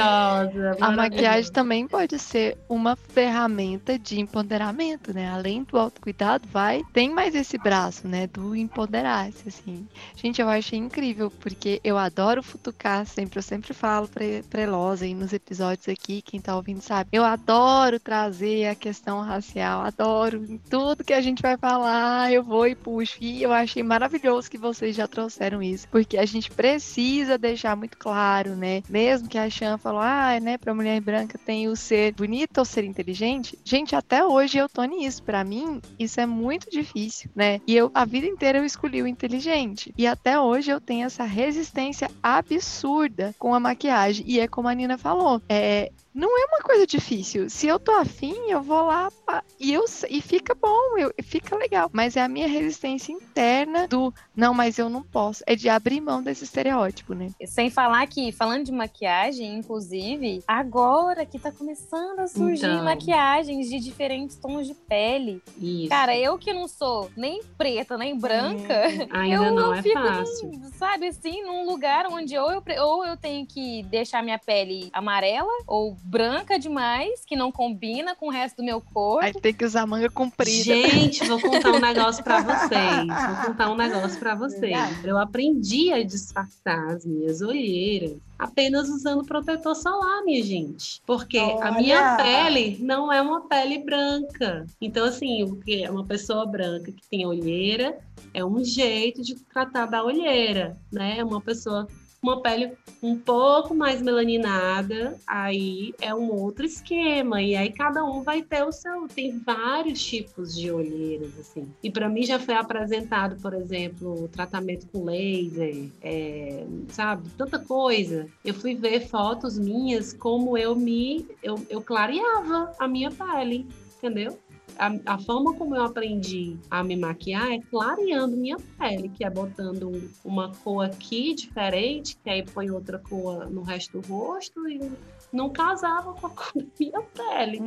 tá, né? A maquiagem também pode ser uma ferramenta de empoderamento, né? Além do autocuidado, vai, tem mais esse braço, né? Do empoderar-se, assim. Gente, eu achei incrível, porque eu adoro futucar sempre, eu sempre falo pra, pra Elosa aí nos episódios aqui, quem tá ouvindo sabe. Eu adoro trazer a questão racial, adoro tudo que a gente vai falar, eu vou e puxo. E eu achei maravilhoso que vocês já trouxeram isso, porque a gente precisa deixar muito claro, né? Mesmo que a Chan falou, ah, né, pra mulher branca tem o ser bonito ou ser inteligente. Gente, até hoje eu tô nisso. Para mim, isso é muito difícil, né? E eu, a vida inteira eu escolhi o inteligente. E até hoje eu tenho essa resistência absurda com a maquiagem. E é como a Nina falou, é, não é uma coisa difícil. Se eu tô afim, eu vou lá e, eu, e fica bom, eu, fica legal. Mas é a minha resistência interna do não, mas eu não posso. É de abrir mão desse estereótipo, né? Sem falar que, falando de maquiagem, inclusive, agora que tá começando a surgir então... maquiagens de diferentes tons de pele. Isso. Cara, eu que não sou nem preta, nem branca, é. Ainda eu não é fico, fácil. Num, sabe assim, num lugar onde ou eu, ou eu tenho que deixar minha pele amarela ou branca demais, que não combina com o resto do meu corpo. Aí tem que usar manga comprida. Gente, vou contar um negócio para vocês. Vou contar um negócio para vocês. Eu aprendi a disfarçar as minhas olheiras apenas usando protetor solar, minha gente. Porque Olha. a minha pele não é uma pele branca. Então, assim, o que é uma pessoa branca que tem olheira é um jeito de tratar da olheira, né? Uma pessoa uma pele um pouco mais melaninada, aí é um outro esquema. E aí cada um vai ter o seu. Tem vários tipos de olheiras, assim. E para mim já foi apresentado, por exemplo, tratamento com laser, é, sabe? Tanta coisa. Eu fui ver fotos minhas como eu me. Eu, eu clareava a minha pele, entendeu? A, a, forma como eu aprendi a me maquiar é clareando minha pele, que é botando uma cor aqui diferente, que aí põe outra cor no resto do rosto e não casava com a cor da minha pele.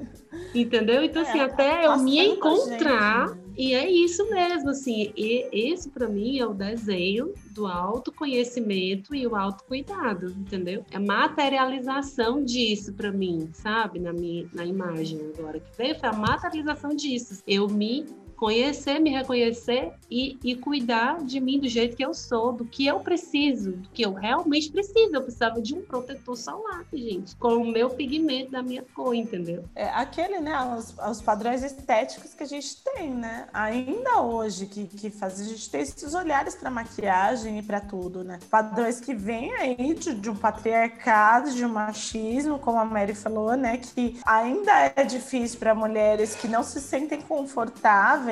Entendeu? Então, assim, é, até eu me encontrar. Gente, né? E é isso mesmo, assim, e esse para mim é o desenho do autoconhecimento e o autocuidado, entendeu? É materialização disso para mim, sabe? Na minha na imagem agora que veio foi a materialização disso. Eu me conhecer, me reconhecer e, e cuidar de mim do jeito que eu sou, do que eu preciso, do que eu realmente preciso. Eu precisava de um protetor solar, gente, com o meu pigmento da minha cor, entendeu? É aquele, né, os, os padrões estéticos que a gente tem, né? Ainda hoje, que, que faz a gente ter esses olhares para maquiagem e para tudo, né? Padrões que vêm aí de, de um patriarcado, de um machismo, como a Mary falou, né? Que ainda é difícil para mulheres que não se sentem confortáveis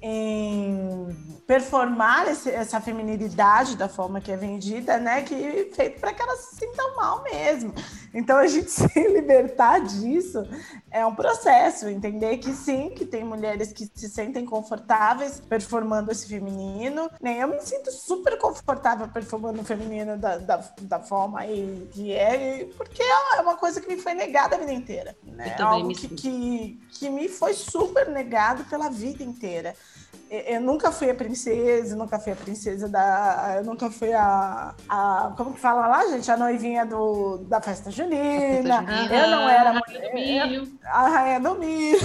em performar esse, essa feminilidade da forma que é vendida, né? Que feito para que elas se sintam mal mesmo. Então a gente se libertar disso é um processo, entender que sim, que tem mulheres que se sentem confortáveis performando esse feminino. Nem eu me sinto super confortável performando o feminino da, da, da forma aí que é, porque é uma coisa que me foi negada a vida inteira. Né? Algo que, que, que me foi super negado pela vida inteira. Eu nunca fui a princesa, nunca fui a princesa da. Eu nunca fui a. a como que fala lá, gente? A noivinha do, da festa junina. Festa eu não era. A rainha do milho. A rainha do milho.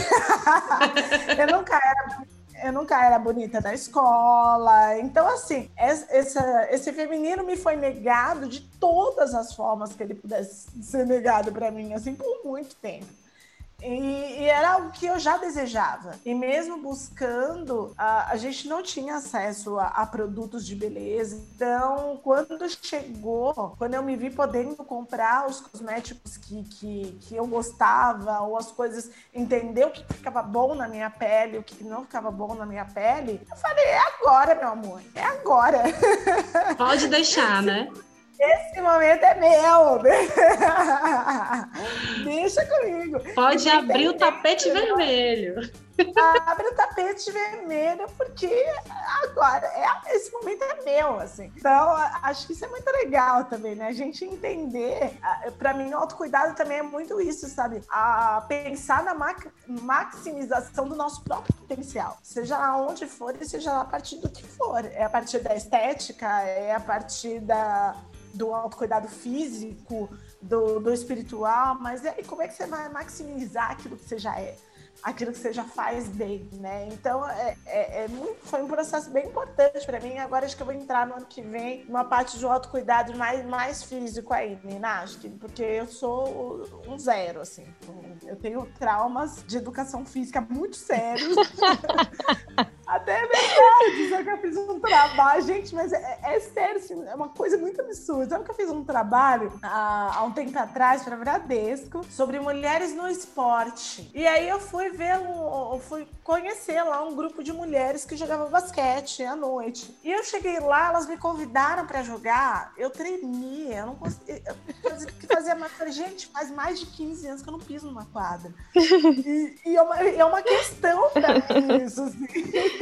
eu nunca era eu nunca era bonita na escola. Então, assim, esse, esse feminino me foi negado de todas as formas que ele pudesse ser negado para mim, assim, por muito tempo. E, e, era algo que eu já desejava. E mesmo buscando, a, a gente não tinha acesso a, a, produtos de beleza. Então, quando chegou, quando eu me vi podendo comprar os cosméticos que, que, que eu gostava, ou as coisas, entender o que ficava bom na minha pele, o que não ficava bom na minha pele, eu falei: é agora, meu amor, é agora. Pode deixar, né? Esse momento é meu. Deixa comigo. Pode abrir o tapete vermelho. Abre o tapete vermelho, porque agora é, esse momento é meu, assim. Então, acho que isso é muito legal também, né? A gente entender. Para mim, o autocuidado também é muito isso, sabe? A pensar na maximização do nosso próprio potencial. Seja lá onde for e seja lá a partir do que for. É a partir da estética, é a partir da do autocuidado físico, do, do espiritual, mas e aí, como é que você vai maximizar aquilo que você já é? aquilo que você já faz bem, né? Então, é, é, é muito, foi um processo bem importante para mim. Agora acho que eu vou entrar no ano que vem numa parte de autocuidado mais, mais físico aí, que, porque eu sou um zero, assim. Eu tenho traumas de educação física muito sérios. Até é verdade, só que eu fiz um trabalho, gente, mas é, é sério, assim, é uma coisa muito absurda. Sabe que eu fiz um trabalho há, há um tempo atrás para Bradesco sobre mulheres no esporte. E aí eu fui ver, um, eu fui conhecer lá um grupo de mulheres que jogavam basquete à noite. E eu cheguei lá, elas me convidaram para jogar, eu tremia, eu não conseguia. Que fazia mais. Gente, faz mais de 15 anos que eu não piso numa quadra. E, e é, uma, é uma questão pra mim isso, assim.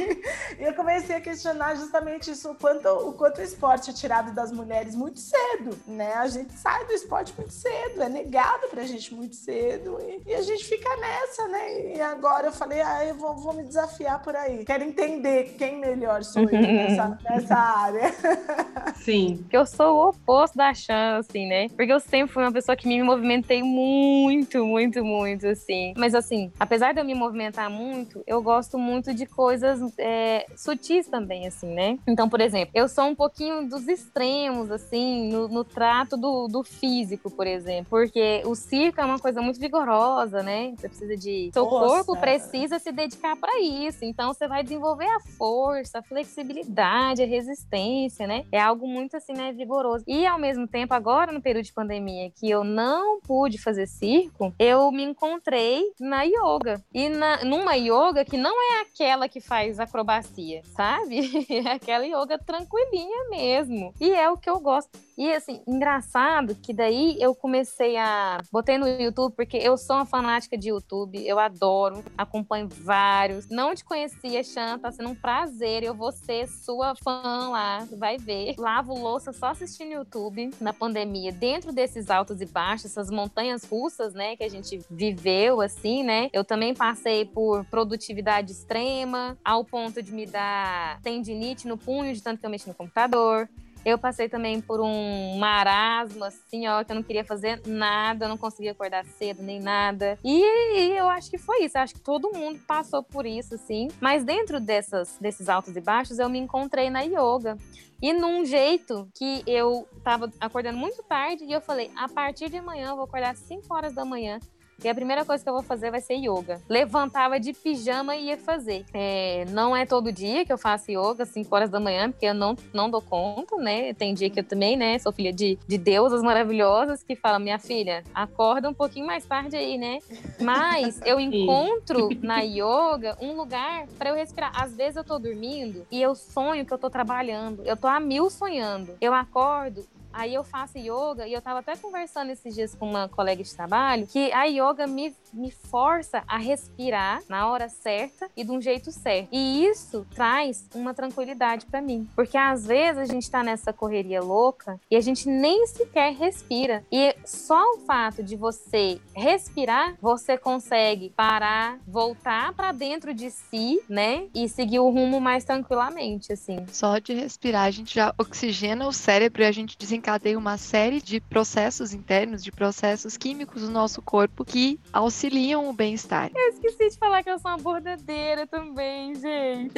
e eu comecei a questionar justamente isso, o quanto, o quanto o esporte é tirado das mulheres muito cedo, né? A gente sai do esporte muito cedo, é negado pra gente muito cedo e, e a gente fica nessa, né? E agora eu falei, ah, eu vou, vou me desafiar por aí. Quero entender quem melhor sou eu nessa, nessa área. Sim. Porque eu sou o oposto da chance, assim, né? Porque eu sempre fui uma pessoa que me movimentei muito, muito, muito, assim. Mas assim, apesar de eu me movimentar muito, eu gosto muito de coisas é, sutis também, assim, né? Então, por exemplo, eu sou um pouquinho dos extremos, assim, no, no trato do, do, físico, por exemplo. Porque o circo é uma coisa muito vigorosa, né? Você precisa de. Seu Nossa. corpo precisa se dedicar para isso. Então, você vai desenvolver a força, a flexibilidade, a resistência, né? É algo muito, assim, né, vigoroso. E, ao mesmo tempo, agora, no período de pandemia, que eu não pude fazer circo, eu me encontrei na yoga. E na, numa yoga que não é aquela que faz faz acrobacia, sabe? É aquela yoga tranquilinha mesmo. E é o que eu gosto. E assim, engraçado que daí eu comecei a. Botei no YouTube, porque eu sou uma fanática de YouTube, eu adoro, acompanho vários. Não te conhecia, Chan, tá sendo um prazer. Eu vou ser sua fã lá, vai ver. Lavo louça só assistindo YouTube na pandemia, dentro desses altos e baixos, essas montanhas russas, né, que a gente viveu, assim, né? Eu também passei por produtividade extrema, ao ponto de me dar tendinite no punho, de tanto que eu mexi no computador. Eu passei também por um marasmo, assim, ó, que eu não queria fazer nada, eu não conseguia acordar cedo nem nada. E, e eu acho que foi isso, eu acho que todo mundo passou por isso, assim. Mas dentro dessas, desses altos e baixos, eu me encontrei na yoga. E num jeito que eu tava acordando muito tarde e eu falei: a partir de amanhã eu vou acordar às 5 horas da manhã e a primeira coisa que eu vou fazer vai ser yoga. Levantava de pijama e ia fazer. É, não é todo dia que eu faço yoga, 5 horas da manhã, porque eu não, não dou conta, né? Tem dia que eu também, né? Sou filha de, de deusas maravilhosas que falam, minha filha, acorda um pouquinho mais tarde aí, né? Mas eu encontro na yoga um lugar para eu respirar. Às vezes eu tô dormindo e eu sonho que eu tô trabalhando. Eu tô a mil sonhando. Eu acordo Aí eu faço yoga e eu tava até conversando esses dias com uma colega de trabalho que a yoga me, me força a respirar na hora certa e de um jeito certo. E isso traz uma tranquilidade para mim, porque às vezes a gente tá nessa correria louca e a gente nem sequer respira. E só o fato de você respirar, você consegue parar, voltar para dentro de si, né? E seguir o rumo mais tranquilamente, assim. Só de respirar, a gente já oxigena o cérebro e a gente desencadeia desencadeia uma série de processos internos, de processos químicos no nosso corpo que auxiliam o bem-estar. Eu esqueci de falar que eu sou uma bordadeira também, gente.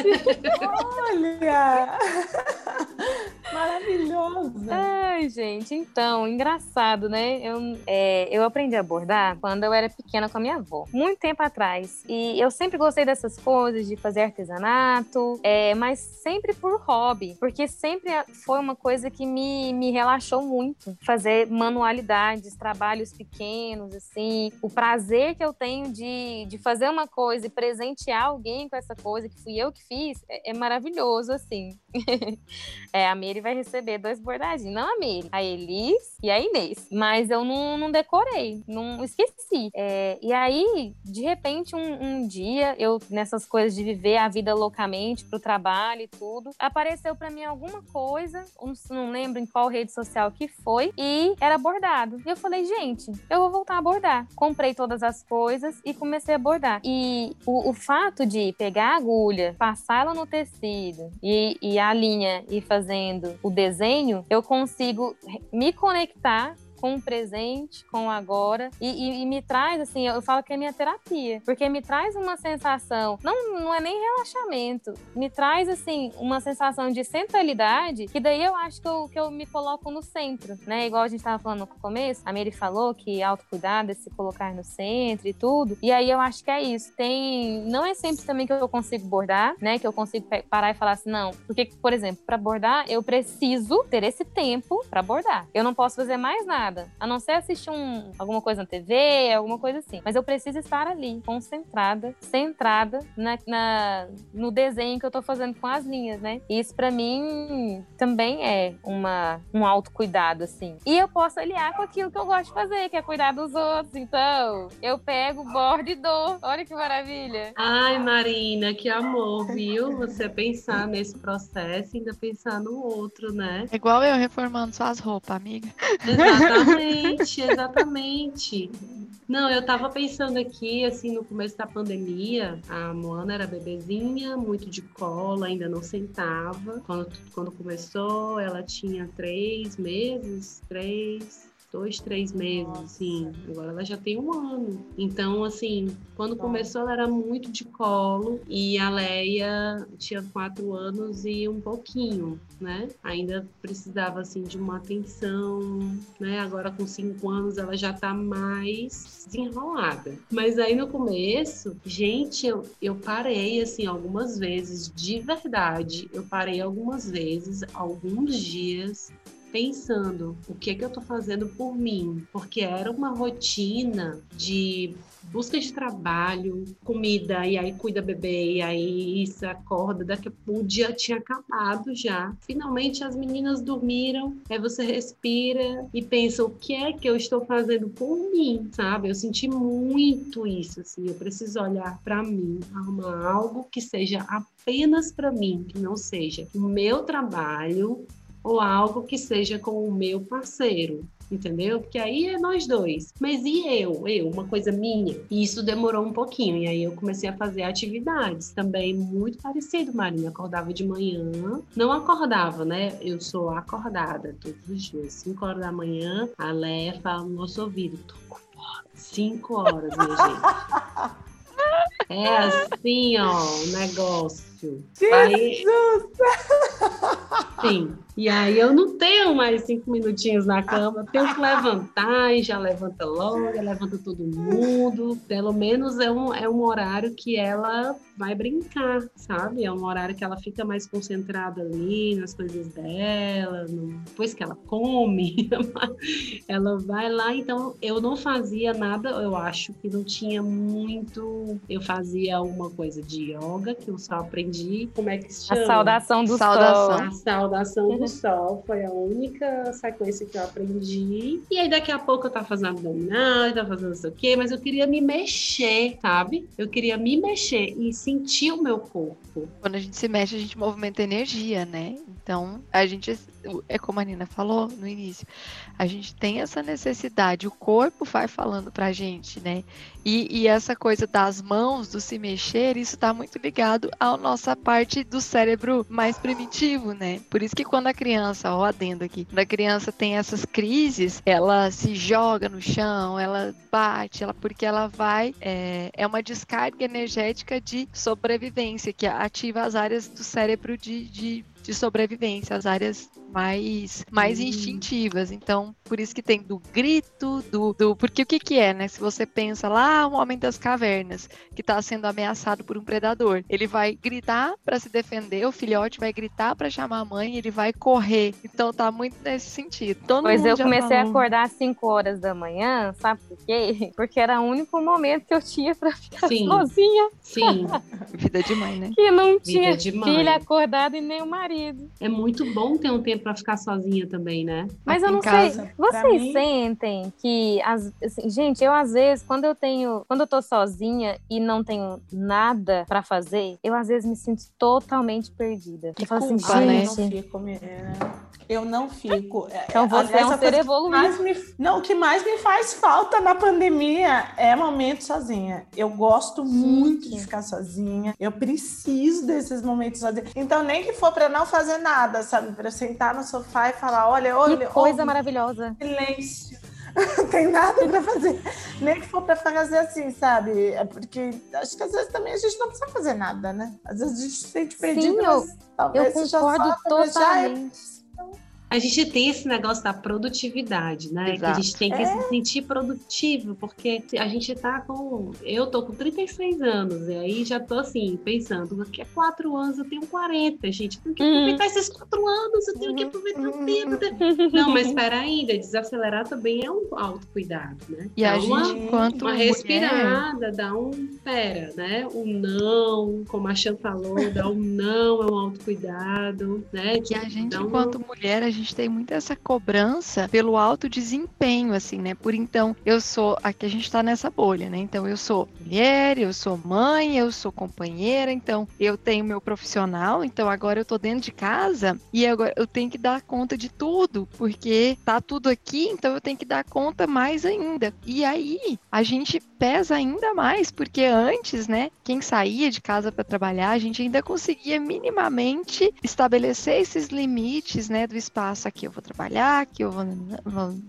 Olha! Maravilhosa! Ai, gente, então, engraçado, né? Eu, é, eu aprendi a bordar quando eu era pequena com a minha avó, muito tempo atrás. E eu sempre gostei dessas coisas, de fazer artesanato, é, mas sempre por hobby, porque sempre foi uma coisa que me, me relacionou relaxou muito fazer manualidades, trabalhos pequenos, assim. O prazer que eu tenho de, de fazer uma coisa e presentear alguém com essa coisa que fui eu que fiz é, é maravilhoso, assim. é, a Mary vai receber dois bordadinhos. Não a Mary, a Elis e a Inês. Mas eu não, não decorei, não esqueci. É, e aí, de repente, um, um, dia, eu, nessas coisas de viver a vida loucamente pro trabalho e tudo, apareceu para mim alguma coisa, não lembro em qual rede social social que foi e era bordado. E eu falei, gente, eu vou voltar a bordar. Comprei todas as coisas e comecei a bordar. E o, o fato de pegar a agulha, passar ela no tecido e, e a linha e fazendo o desenho, eu consigo consigo me conectar com o presente, com o agora, e, e, e, me traz, assim, eu falo que é minha terapia, porque me traz uma sensação, não, não é nem relaxamento, me traz, assim, uma sensação de centralidade, que daí eu acho que eu, que eu me coloco no centro, né? Igual a gente estava falando no começo, a Mary falou que autocuidado é se colocar no centro e tudo, e aí eu acho que é isso. Tem, não é sempre também que eu consigo bordar, né? Que eu consigo parar e falar assim, não, porque, por exemplo, para bordar, eu preciso ter esse tempo para bordar. Eu não posso fazer mais nada nada, a não ser assistir um, alguma coisa na TV, alguma coisa assim. Mas eu preciso estar ali, concentrada, centrada na, na no desenho que eu tô fazendo com as linhas, né? E isso para mim também é uma, um autocuidado, assim. E eu posso aliar com aquilo que eu gosto de fazer, que é cuidar dos outros. Então, eu pego, bordo e dou. Olha que maravilha. Ai, Marina, que amor, viu? Você pensar nesse processo e ainda pensar no outro, né? É igual eu reformando suas roupas, amiga. Exatamente. Exatamente, exatamente. Não, eu tava pensando aqui, assim, no começo da pandemia, a Moana era bebezinha, muito de cola, ainda não sentava. Quando, quando começou, ela tinha três meses, três, dois, três meses, Nossa. assim. Agora ela já tem um ano. Então, assim, quando Nossa. começou, ela era muito de colo e a Leia tinha quatro anos e um pouquinho, né? Ainda precisava, assim, de uma atenção, né? Agora com cinco anos ela já tá mais desenrolada. Mas aí no começo, gente, eu, eu parei, assim, algumas vezes, de verdade, eu parei algumas vezes, alguns dias pensando o que é que eu estou fazendo por mim, porque era uma rotina de busca de trabalho, comida, e aí cuida bebê, e aí isso acorda, daqui a pouco o dia tinha acabado já. Finalmente as meninas dormiram, aí você respira e pensa o que é que eu estou fazendo por mim, sabe? Eu senti muito isso, assim, eu preciso olhar para mim, arrumar algo que seja apenas para mim, que não seja o meu trabalho, ou algo que seja com o meu parceiro, entendeu? Porque aí é nós dois. Mas e eu? Eu, uma coisa minha? E isso demorou um pouquinho. E aí eu comecei a fazer atividades também muito parecido, Marina. Acordava de manhã. Não acordava, né? Eu sou acordada todos os dias. 5 horas da manhã, a Léa fala no nosso ouvido: tô com fome. 5 horas, minha gente. É assim, ó, o negócio. Jesus! Aí... Sim. E aí eu não tenho mais cinco minutinhos na cama, tenho que levantar e já levanta logo, levanta todo mundo. Pelo menos é um, é um horário que ela vai brincar, sabe? É um horário que ela fica mais concentrada ali nas coisas dela, no... depois que ela come, ela vai lá. Então eu não fazia nada, eu acho que não tinha muito. Eu fazia uma coisa de yoga que eu só aprendi. Como é que se chama? A saudação do saudação. sol. A saudação do sol foi a única sequência que eu aprendi. E aí daqui a pouco eu tava fazendo abdominal, tava fazendo não sei o quê, mas eu queria me mexer, sabe? Eu queria me mexer e sentir o meu corpo. Quando a gente se mexe, a gente movimenta energia, né? Então, a gente, é como a Nina falou no início, a gente tem essa necessidade, o corpo vai falando pra gente, né? E, e essa coisa das mãos, do se mexer, isso tá muito ligado à nossa parte do cérebro mais primitivo, né? Por isso que quando a criança, ó, adendo aqui, quando a criança tem essas crises, ela se joga no chão, ela bate, ela, porque ela vai, é, é uma descarga energética de sobrevivência, que ativa as áreas do cérebro de, de de sobrevivência, as áreas mais, mais instintivas. Então, por isso que tem do grito, do, do. Porque o que, que é, né? Se você pensa lá, um homem das cavernas que está sendo ameaçado por um predador, ele vai gritar para se defender, o filhote vai gritar para chamar a mãe, ele vai correr. Então, tá muito nesse sentido. Todo pois eu comecei falou... a acordar às 5 horas da manhã, sabe por quê? Porque era o único momento que eu tinha para ficar Sim. sozinha. Sim. Vida de mãe, né? Que não tinha filha acordada e nem o marido. É muito bom ter um tempo para ficar sozinha também, né? Mas Aqui eu não sei. Vocês mim... sentem que, as, assim, gente, eu às vezes, quando eu tenho, quando eu tô sozinha e não tenho nada para fazer, eu às vezes me sinto totalmente perdida. Que eu falo assim, culpa, assim, gente, né? Eu não fico. É, então você Aliás, é um ser evoluído. Me... Não, o que mais me faz falta na pandemia é momento sozinha. Eu gosto muito de ficar sozinha. Eu preciso desses momentos sozinha. Então, nem que for para não fazer nada, sabe? Para sentar no sofá e falar: olha, olha. Que coisa maravilhosa. Silêncio. não tem nada para fazer. Nem que for para fazer assim, sabe? É porque acho que às vezes também a gente não precisa fazer nada, né? Às vezes a gente se sente perdido. Sim, eu, eu concordo totalmente. Oh. A gente tem esse negócio da produtividade, né? Exato. Que a gente tem que é. se sentir produtivo, porque a gente tá com. Eu tô com 36 anos, e aí já tô assim, pensando, daqui a quatro anos eu tenho 40, gente. Tenho que uhum. aproveitar uhum. esses quatro anos, eu tenho que aproveitar o tempo. Uhum. Não, mas espera ainda, desacelerar também é um autocuidado, né? E a uma, gente, quanto uma respirada, dá um. Pera, né? Um não, como a Chan falou, dá um não, é um autocuidado, né? E a gente, enquanto mulher, a gente tem muito essa cobrança pelo alto desempenho, assim, né? Por então, eu sou. Aqui a gente tá nessa bolha, né? Então, eu sou mulher, eu sou mãe, eu sou companheira, então eu tenho meu profissional, então agora eu tô dentro de casa e agora eu tenho que dar conta de tudo, porque tá tudo aqui, então eu tenho que dar conta mais ainda. E aí, a gente pesa ainda mais, porque antes, né, quem saía de casa para trabalhar, a gente ainda conseguia minimamente estabelecer esses limites, né, do espaço espaço aqui eu vou trabalhar, aqui eu vou,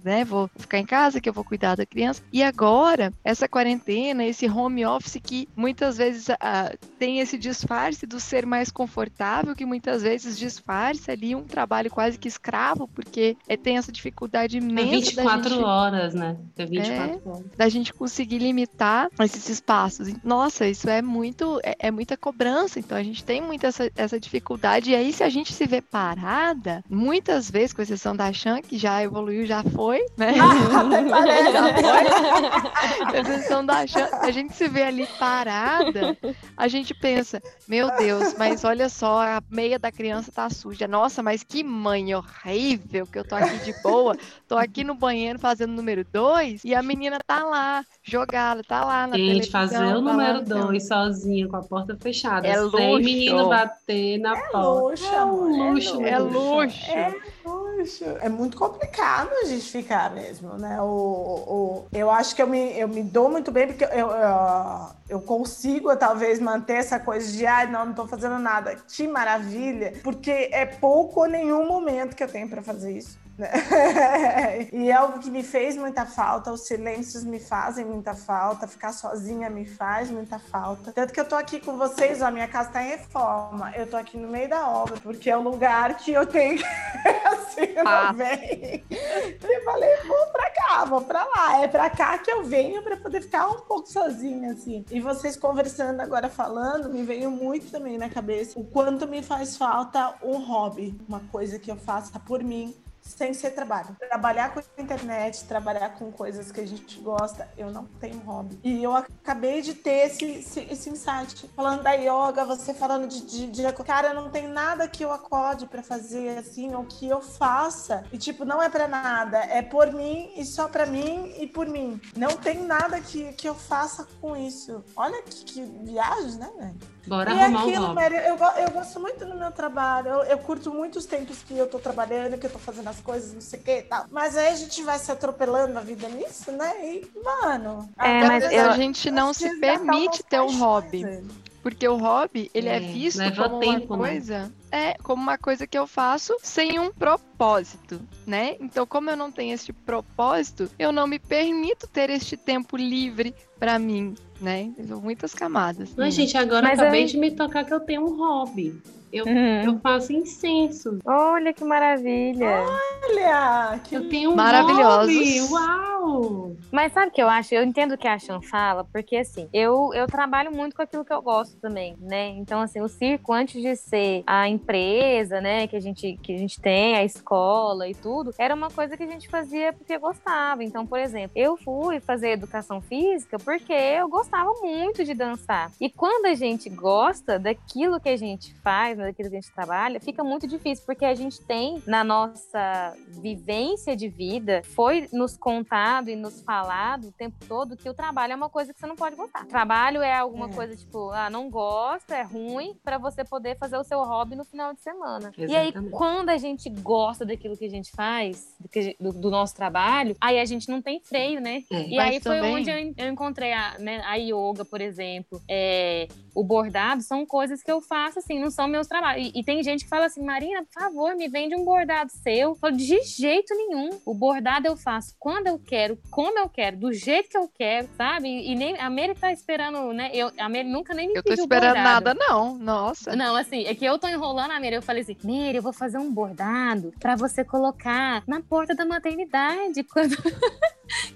né, vou ficar em casa, que eu vou cuidar da criança. E agora, essa quarentena, esse home office que muitas vezes uh, tem esse disfarce do ser mais confortável, que muitas vezes disfarce ali um trabalho quase que escravo, porque é, tem essa dificuldade imensa. É 24 gente, horas, né? É 24 é, horas. Da gente conseguir limitar esses espaços. Nossa, isso é muito, é, é muita cobrança, então a gente tem muita essa, essa dificuldade. E aí, se a gente se vê parada, muitas muitas vezes, com exceção da Chan, que já evoluiu, já foi, né? já foi. com exceção da Chan, a gente se vê ali parada, a gente pensa, meu Deus, mas olha só, a meia da criança tá suja. Nossa, mas que mãe horrível que eu tô aqui de boa, tô aqui no banheiro fazendo número dois e a menina tá lá, jogada, tá lá na Gente, fazer o tá número dois sozinha, com a porta fechada, é sem luxo. menino bater na é porta. Luxo, é luxo, é luxo. É luxo. É muito complicado a gente ficar mesmo, né? O, o, eu acho que eu me, eu me dou muito bem, porque eu, eu, eu consigo talvez manter essa coisa de, ah, não, não tô fazendo nada. Que maravilha, porque é pouco ou nenhum momento que eu tenho para fazer isso. e é algo que me fez muita falta, os silêncios me fazem muita falta, ficar sozinha me faz muita falta. Tanto que eu tô aqui com vocês, ó, a minha casa tá em reforma, eu tô aqui no meio da obra, porque é o lugar que eu tenho que assim, ah. vem. E falei, vou pra cá, vou pra lá, é pra cá que eu venho pra poder ficar um pouco sozinha, assim. E vocês conversando agora, falando, me veio muito também na cabeça o quanto me faz falta um hobby, uma coisa que eu faça por mim, sem ser trabalho. Trabalhar com internet, trabalhar com coisas que a gente gosta, eu não tenho hobby. E eu acabei de ter esse, esse, esse insight. Falando da yoga, você falando de, de, de, Cara, não tem nada que eu acorde para fazer assim, ou que eu faça. E tipo, não é para nada. É por mim e só para mim e por mim. Não tem nada que, que eu faça com isso. Olha que, que viagem, né, velho? Bora e arrumar aquilo, um Mary, eu, eu gosto muito do meu trabalho. Eu, eu curto muito os tempos que eu tô trabalhando, que eu tô fazendo as coisas, não sei o que e tal. Mas aí a gente vai se atropelando a vida nisso, né? E, mano. É, mas eu, a gente não se permite ter um hobby. Porque o hobby, ele é, é visto como tempo, uma né? coisa. Né? É, como uma coisa que eu faço sem um propósito, né? Então, como eu não tenho este propósito, eu não me permito ter este tempo livre para mim, né? São muitas camadas. Mas, gente, agora Mas acabei eu... de me tocar que eu tenho um hobby. Eu, uhum. eu faço incenso. Olha que maravilha! Olha! Que eu tenho um Maravilhosos. hobby! Uau! Mas sabe o que eu acho? Eu entendo o que a Chan fala, porque assim, eu, eu trabalho muito com aquilo que eu gosto também, né? Então, assim, o circo, antes de ser a empresa, né, que a gente, que a gente tem, a escola e tudo, era uma coisa que a gente fazia porque gostava. Então, por exemplo, eu fui fazer educação física porque eu gostava muito de dançar. E quando a gente gosta daquilo que a gente faz, faz, né, daquilo que a gente trabalha, fica muito difícil, porque a gente tem na nossa vivência de vida, foi nos contado e nos falado o tempo todo que o trabalho é uma coisa que você não pode gostar. Trabalho é alguma é. coisa tipo, ah, não gosto, é ruim, para você poder fazer o seu hobby no final de semana. Exatamente. E aí, quando a gente gosta daquilo que a gente faz, do, que, do, do nosso trabalho, aí a gente não tem freio, né? É. E aí foi também... onde eu, eu encontrei a, né, a yoga, por exemplo, é, o bordado, são coisas que eu faço, assim, não são meus trabalhos. E, e, tem gente que fala assim, Marina, por favor, me vende um bordado seu. Eu falo, de jeito nenhum. O bordado eu faço quando eu quero, como eu quero, do jeito que eu quero, sabe? E, e nem a Mary tá esperando, né? Eu, a Mary nunca nem me eu pediu Eu tô esperando bordado. nada, não. Nossa. Não, assim, é que eu tô enrolando a Mary. Eu falei assim, Mary, eu vou fazer um bordado pra você colocar na porta da maternidade quando,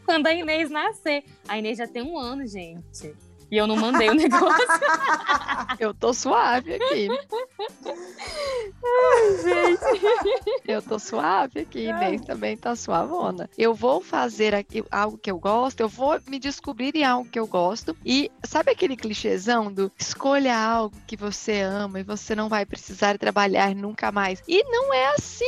quando a Inês nascer. A Inês já tem um ano, gente. E eu não mandei o negócio. eu tô suave aqui. Ai, gente. Eu tô suave aqui. Inês também tá suavona. Eu vou fazer aqui algo que eu gosto, eu vou me descobrir em algo que eu gosto. E sabe aquele clichêzão do escolha algo que você ama e você não vai precisar trabalhar nunca mais? E não é assim,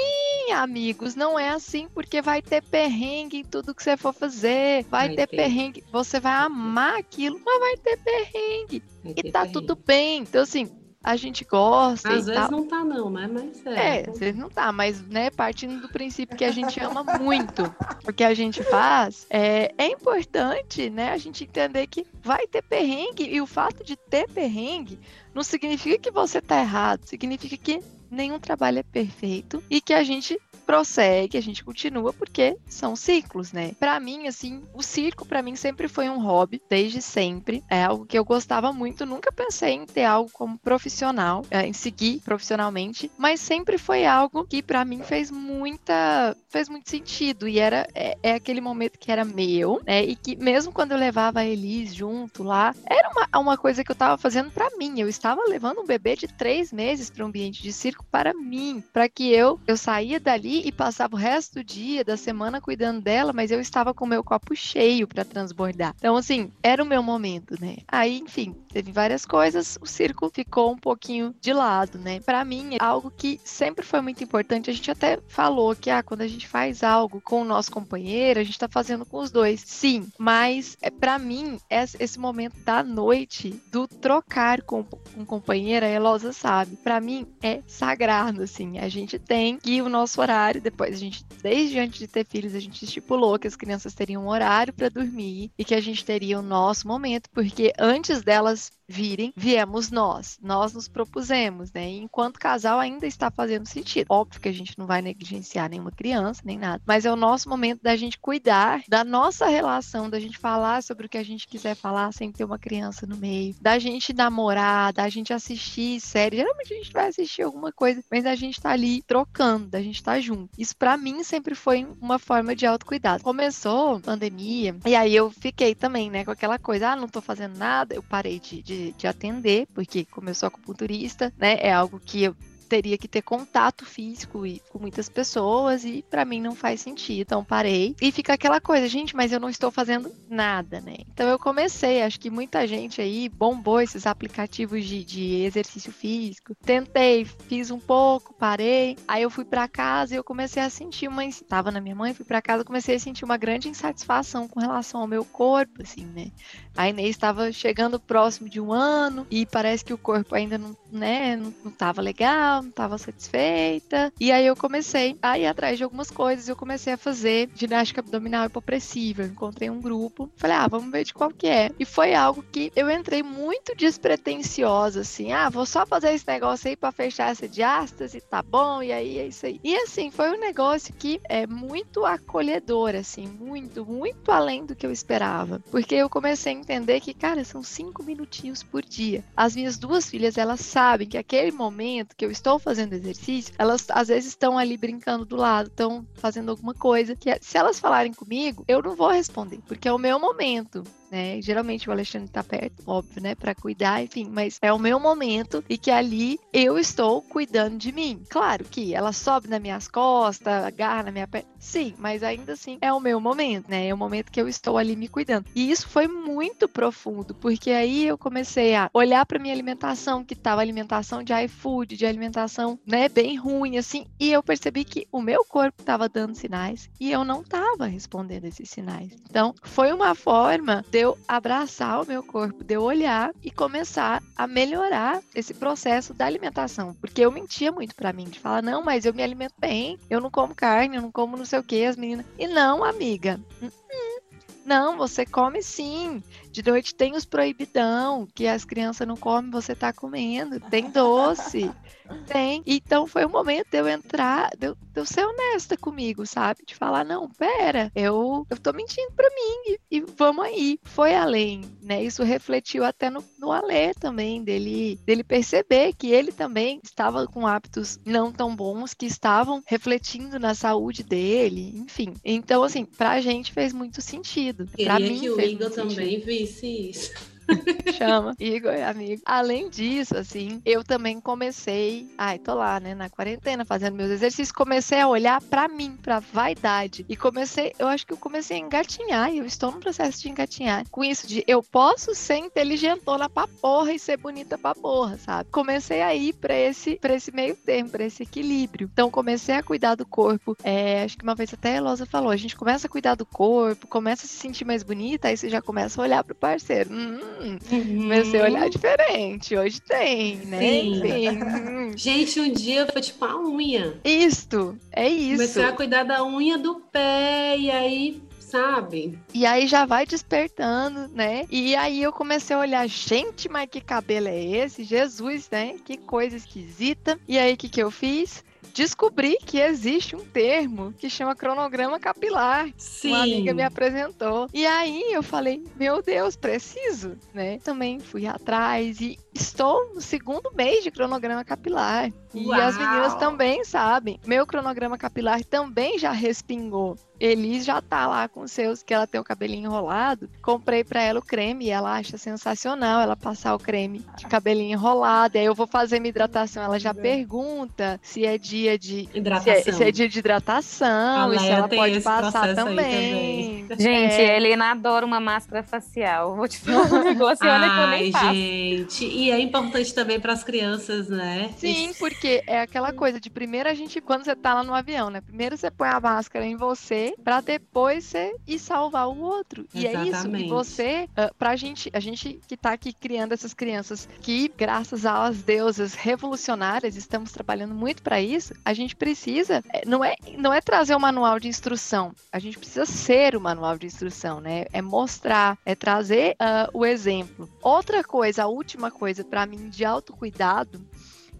amigos. Não é assim, porque vai ter perrengue em tudo que você for fazer. Vai, vai ter, ter perrengue. Você vai amar aquilo, mas vai ter ter perrengue. e tá perrengue. tudo bem. Então, assim, a gente gosta. Às vezes tal. não tá, não, né? Mas é. É, às vezes não tá, mas, né, partindo do princípio que a gente ama muito o que a gente faz, é, é importante, né, a gente entender que vai ter perrengue. E o fato de ter perrengue não significa que você tá errado, significa que nenhum trabalho é perfeito e que a gente prossegue, a gente continua porque são ciclos, né? Para mim, assim, o circo para mim sempre foi um hobby, desde sempre. É algo que eu gostava muito, nunca pensei em ter algo como profissional, é, em seguir profissionalmente, mas sempre foi algo que para mim fez muita, fez muito sentido e era é, é, aquele momento que era meu, né? E que mesmo quando eu levava a Elis junto lá, era uma, uma coisa que eu tava fazendo para mim. Eu estava levando um bebê de três meses para um ambiente de circo para mim, para que eu eu saía dali e passava o resto do dia, da semana cuidando dela, mas eu estava com o meu copo cheio para transbordar. Então, assim, era o meu momento, né? Aí, enfim, teve várias coisas, o circo ficou um pouquinho de lado, né? Para mim, é algo que sempre foi muito importante. A gente até falou que, ah, quando a gente faz algo com o nosso companheiro, a gente tá fazendo com os dois. Sim, mas é para mim, esse momento da noite, do trocar com um companheiro, a Elosa sabe, para mim é sagrado, assim. A gente tem que o nosso horário. Depois a gente, desde antes de ter filhos, a gente estipulou que as crianças teriam um horário para dormir e que a gente teria o nosso momento, porque antes delas is virem, viemos nós. Nós nos propusemos, né? E enquanto casal ainda está fazendo sentido. Óbvio que a gente não vai negligenciar nenhuma criança, nem nada. Mas é o nosso momento da gente cuidar da nossa relação, da gente falar sobre o que a gente quiser falar sem ter uma criança no meio, da gente namorar, da gente assistir série. Geralmente a gente vai assistir alguma coisa, mas a gente tá ali trocando, da gente tá junto. Isso para mim sempre foi uma forma de autocuidado. Começou pandemia, e aí eu fiquei também, né, com aquela coisa, ah, não tô fazendo nada, eu parei de, de de, atender, porque como eu sou acupunturista, né, é algo que eu teria que ter contato físico e, com muitas pessoas e para mim não faz sentido. Então parei e fica aquela coisa, gente, mas eu não estou fazendo nada, né? Então eu comecei, acho que muita gente aí bombou esses aplicativos de, de exercício físico. Tentei, fiz um pouco, parei. Aí eu fui para casa e eu comecei a sentir uma, estava na minha mãe, fui para casa, comecei a sentir uma grande insatisfação com relação ao meu corpo, assim, né? A Inês estava chegando próximo de um ano e parece que o corpo ainda não, né, não, não tava legal, não estava satisfeita. E aí eu comecei a ir atrás de algumas coisas. Eu comecei a fazer ginástica abdominal hipopressiva. Eu encontrei um grupo. Falei, ah, vamos ver de qual que é. E foi algo que eu entrei muito despretensiosa, assim. Ah, vou só fazer esse negócio aí para fechar essa diástase, tá bom? E aí é isso aí. E assim, foi um negócio que é muito acolhedor, assim, muito, muito além do que eu esperava. Porque eu comecei a entender que, cara, são cinco minutinhos por dia. As minhas duas filhas, elas sabem que aquele momento que eu estou estou fazendo exercício, elas às vezes estão ali brincando do lado, estão fazendo alguma coisa que se elas falarem comigo, eu não vou responder, porque é o meu momento né? Geralmente o Alexandre tá perto, óbvio, né? Para cuidar, enfim, mas é o meu momento e que ali eu estou cuidando de mim. Claro que ela sobe nas minhas costas, agarra na minha perna, sim, mas ainda assim é o meu momento, né? É o momento que eu estou ali me cuidando. E isso foi muito profundo, porque aí eu comecei a olhar para minha alimentação, que tava alimentação de iFood, de alimentação, né, bem ruim assim, e eu percebi que o meu corpo estava dando sinais e eu não estava respondendo esses sinais. Então, foi uma forma de eu abraçar o meu corpo, de eu olhar e começar a melhorar esse processo da alimentação. Porque eu mentia muito para mim, de falar, não, mas eu me alimento bem, eu não como carne, eu não como não sei o que, as meninas. E não, amiga. Uh -uh. Não, você come sim. De noite tem os proibidão, que as crianças não comem, você tá comendo. Tem doce. Tem. Então foi o momento de eu entrar, de eu, de eu ser honesta comigo, sabe? De falar, não, pera, eu, eu tô mentindo pra mim e, e vamos aí. Foi além, né? Isso refletiu até no, no Alê também, dele, dele perceber que ele também estava com hábitos não tão bons, que estavam refletindo na saúde dele, enfim. Então, assim, pra gente fez muito sentido. Queria pra mim que o Igor também visse isso. Chama, Igor é amigo. Além disso, assim, eu também comecei, ai, tô lá, né, na quarentena, fazendo meus exercícios, comecei a olhar pra mim, pra vaidade. E comecei, eu acho que eu comecei a engatinhar, e eu estou no processo de engatinhar. Com isso de eu posso ser inteligentona pra porra e ser bonita pra porra, sabe? Comecei a ir pra esse, pra esse meio termo, pra esse equilíbrio. Então, comecei a cuidar do corpo. É, acho que uma vez até a Elosa falou, a gente começa a cuidar do corpo, começa a se sentir mais bonita, aí você já começa a olhar pro parceiro. Hum, comecei a olhar diferente. Hoje tem, né? Sim. Hum. Gente, um dia foi tipo a unha. Isto, é isso. Comecei a cuidar da unha do pé e aí, sabe? E aí já vai despertando, né? E aí eu comecei a olhar, gente, mas que cabelo é esse? Jesus, né? Que coisa esquisita. E aí o que, que eu fiz? Descobri que existe um termo que chama cronograma capilar. Sim. Uma amiga me apresentou. E aí eu falei, meu Deus, preciso, né? Também fui atrás e estou no segundo mês de cronograma capilar. E Uau! as meninas também sabem. Meu cronograma capilar também já respingou. Elis já tá lá com os seus, que ela tem o cabelinho enrolado. Comprei pra ela o creme e ela acha sensacional ela passar o creme de cabelinho enrolado. E aí eu vou fazer minha hidratação. Ela já pergunta se é dia de. Se é, Hidratação. se é dia de hidratação, e se ela pode passar aí também. Gente, É. a Helena adora uma máscara facial. Vou te falar um negócio, olha que eu nem faço. gente. E é importante também para as crianças, né? Sim, porque é aquela coisa de primeiro a gente, quando você tá lá no avião, né? Primeiro você põe a máscara em você, pra depois você ir salvar o outro. E é isso. Exatamente. E você, ah, pra gente, a gente que tá aqui criando essas crianças, que graças às deusas revolucionárias, estamos trabalhando muito pra isso, a gente precisa, é, não é, não é trazer o manual de instrução, a gente precisa ser o manual de instrução, né? É mostrar, é trazer ah, o exemplo. Outra coisa, a última coisa pra mim de autocuidado,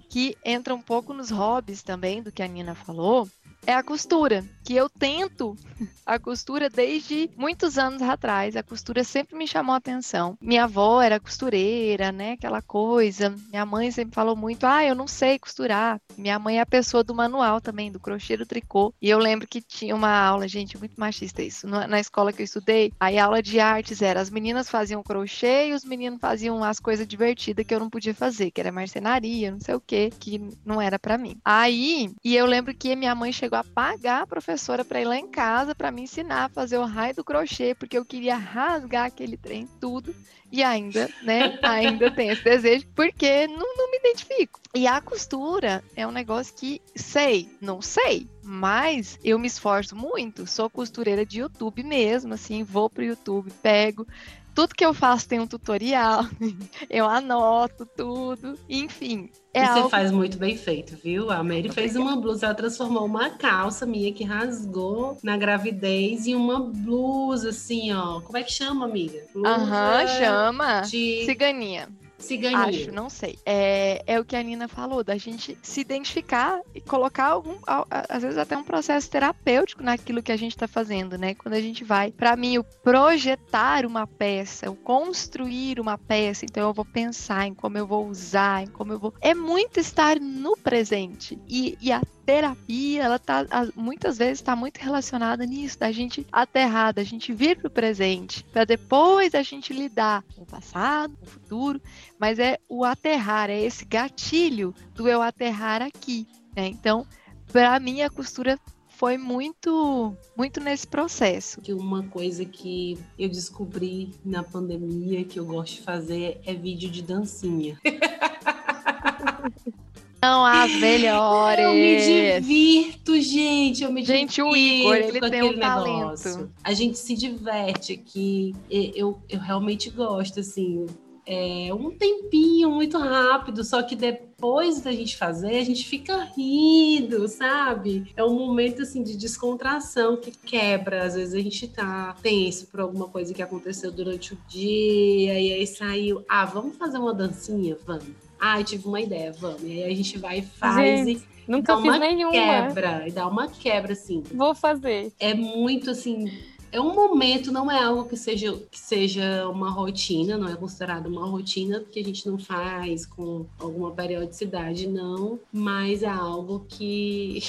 que entra um pouco nos hobbies também do que a Nina falou, é a costura, que eu tento a costura desde muitos anos atrás. A costura sempre me chamou a atenção. Minha avó era costureira, né? Aquela coisa. Minha mãe sempre falou muito: "Ah, eu não sei costurar". Minha mãe é a pessoa do manual também, do crochê do tricô. E eu lembro que tinha uma aula, gente, muito machista isso, na escola que eu estudei. Aí a aula de artes era as meninas faziam crochê e os meninos faziam as coisas divertidas que eu não podia fazer, que era marcenaria, não sei o que, que não era pra mim. Aí, e eu lembro que minha mãe chegou a pagar a professora pra ir lá em casa pra me ensinar a fazer o raio do crochê, porque eu queria rasgar aquele trem tudo. E ainda, né? Ainda tem esse desejo, porque não, não me identifico. E a costura é um negócio que sei, não sei, mas eu me esforço muito. Sou costureira de YouTube mesmo, assim, vou pro YouTube, pego. Tudo que eu faço tem um tutorial, eu anoto tudo, enfim. É e você algo faz muito bem feito, viu? A Mary fez uma blusa, ela transformou uma calça minha que rasgou na gravidez em uma blusa, assim, ó. Como é que chama, amiga? Aham, chama. de Ciganinha. Ciganinha. Acho, não sei. É, é o que a Nina falou, da gente se identificar e colocar algum, às vezes até um processo terapêutico naquilo que a gente está fazendo, né? Quando a gente vai, para mim, o projetar uma peça, o construir uma peça, então eu vou pensar em como eu vou usar, em como eu vou. É muito estar no presente. E, e a terapia, ela tá muitas vezes está muito relacionada nisso, da gente aterrar, da gente vir para o presente, para depois a gente lidar com o passado, com o futuro, mas é o aterrar, é esse gatilho do eu aterrar aqui, né? Então, para mim a costura foi muito muito nesse processo. Que uma coisa que eu descobri na pandemia que eu gosto de fazer é vídeo de dancinha. São as melhores. Eu me divirto, gente. Eu me gente, divirto o Igor, ele tem um negócio. talento. A gente se diverte aqui. Eu, eu realmente gosto, assim. É um tempinho muito rápido, só que depois da gente fazer, a gente fica rindo, sabe? É um momento assim de descontração que quebra. Às vezes a gente tá tenso por alguma coisa que aconteceu durante o dia, e aí saiu, ah, vamos fazer uma dancinha? Vamos ah, eu tive uma ideia, vamos. E aí a gente vai e faz gente, e nunca dá fiz uma nenhuma. quebra. E dá uma quebra, assim. Vou fazer. É muito assim. É um momento, não é algo que seja, que seja uma rotina, não é considerado uma rotina, porque a gente não faz com alguma periodicidade, não, mas é algo que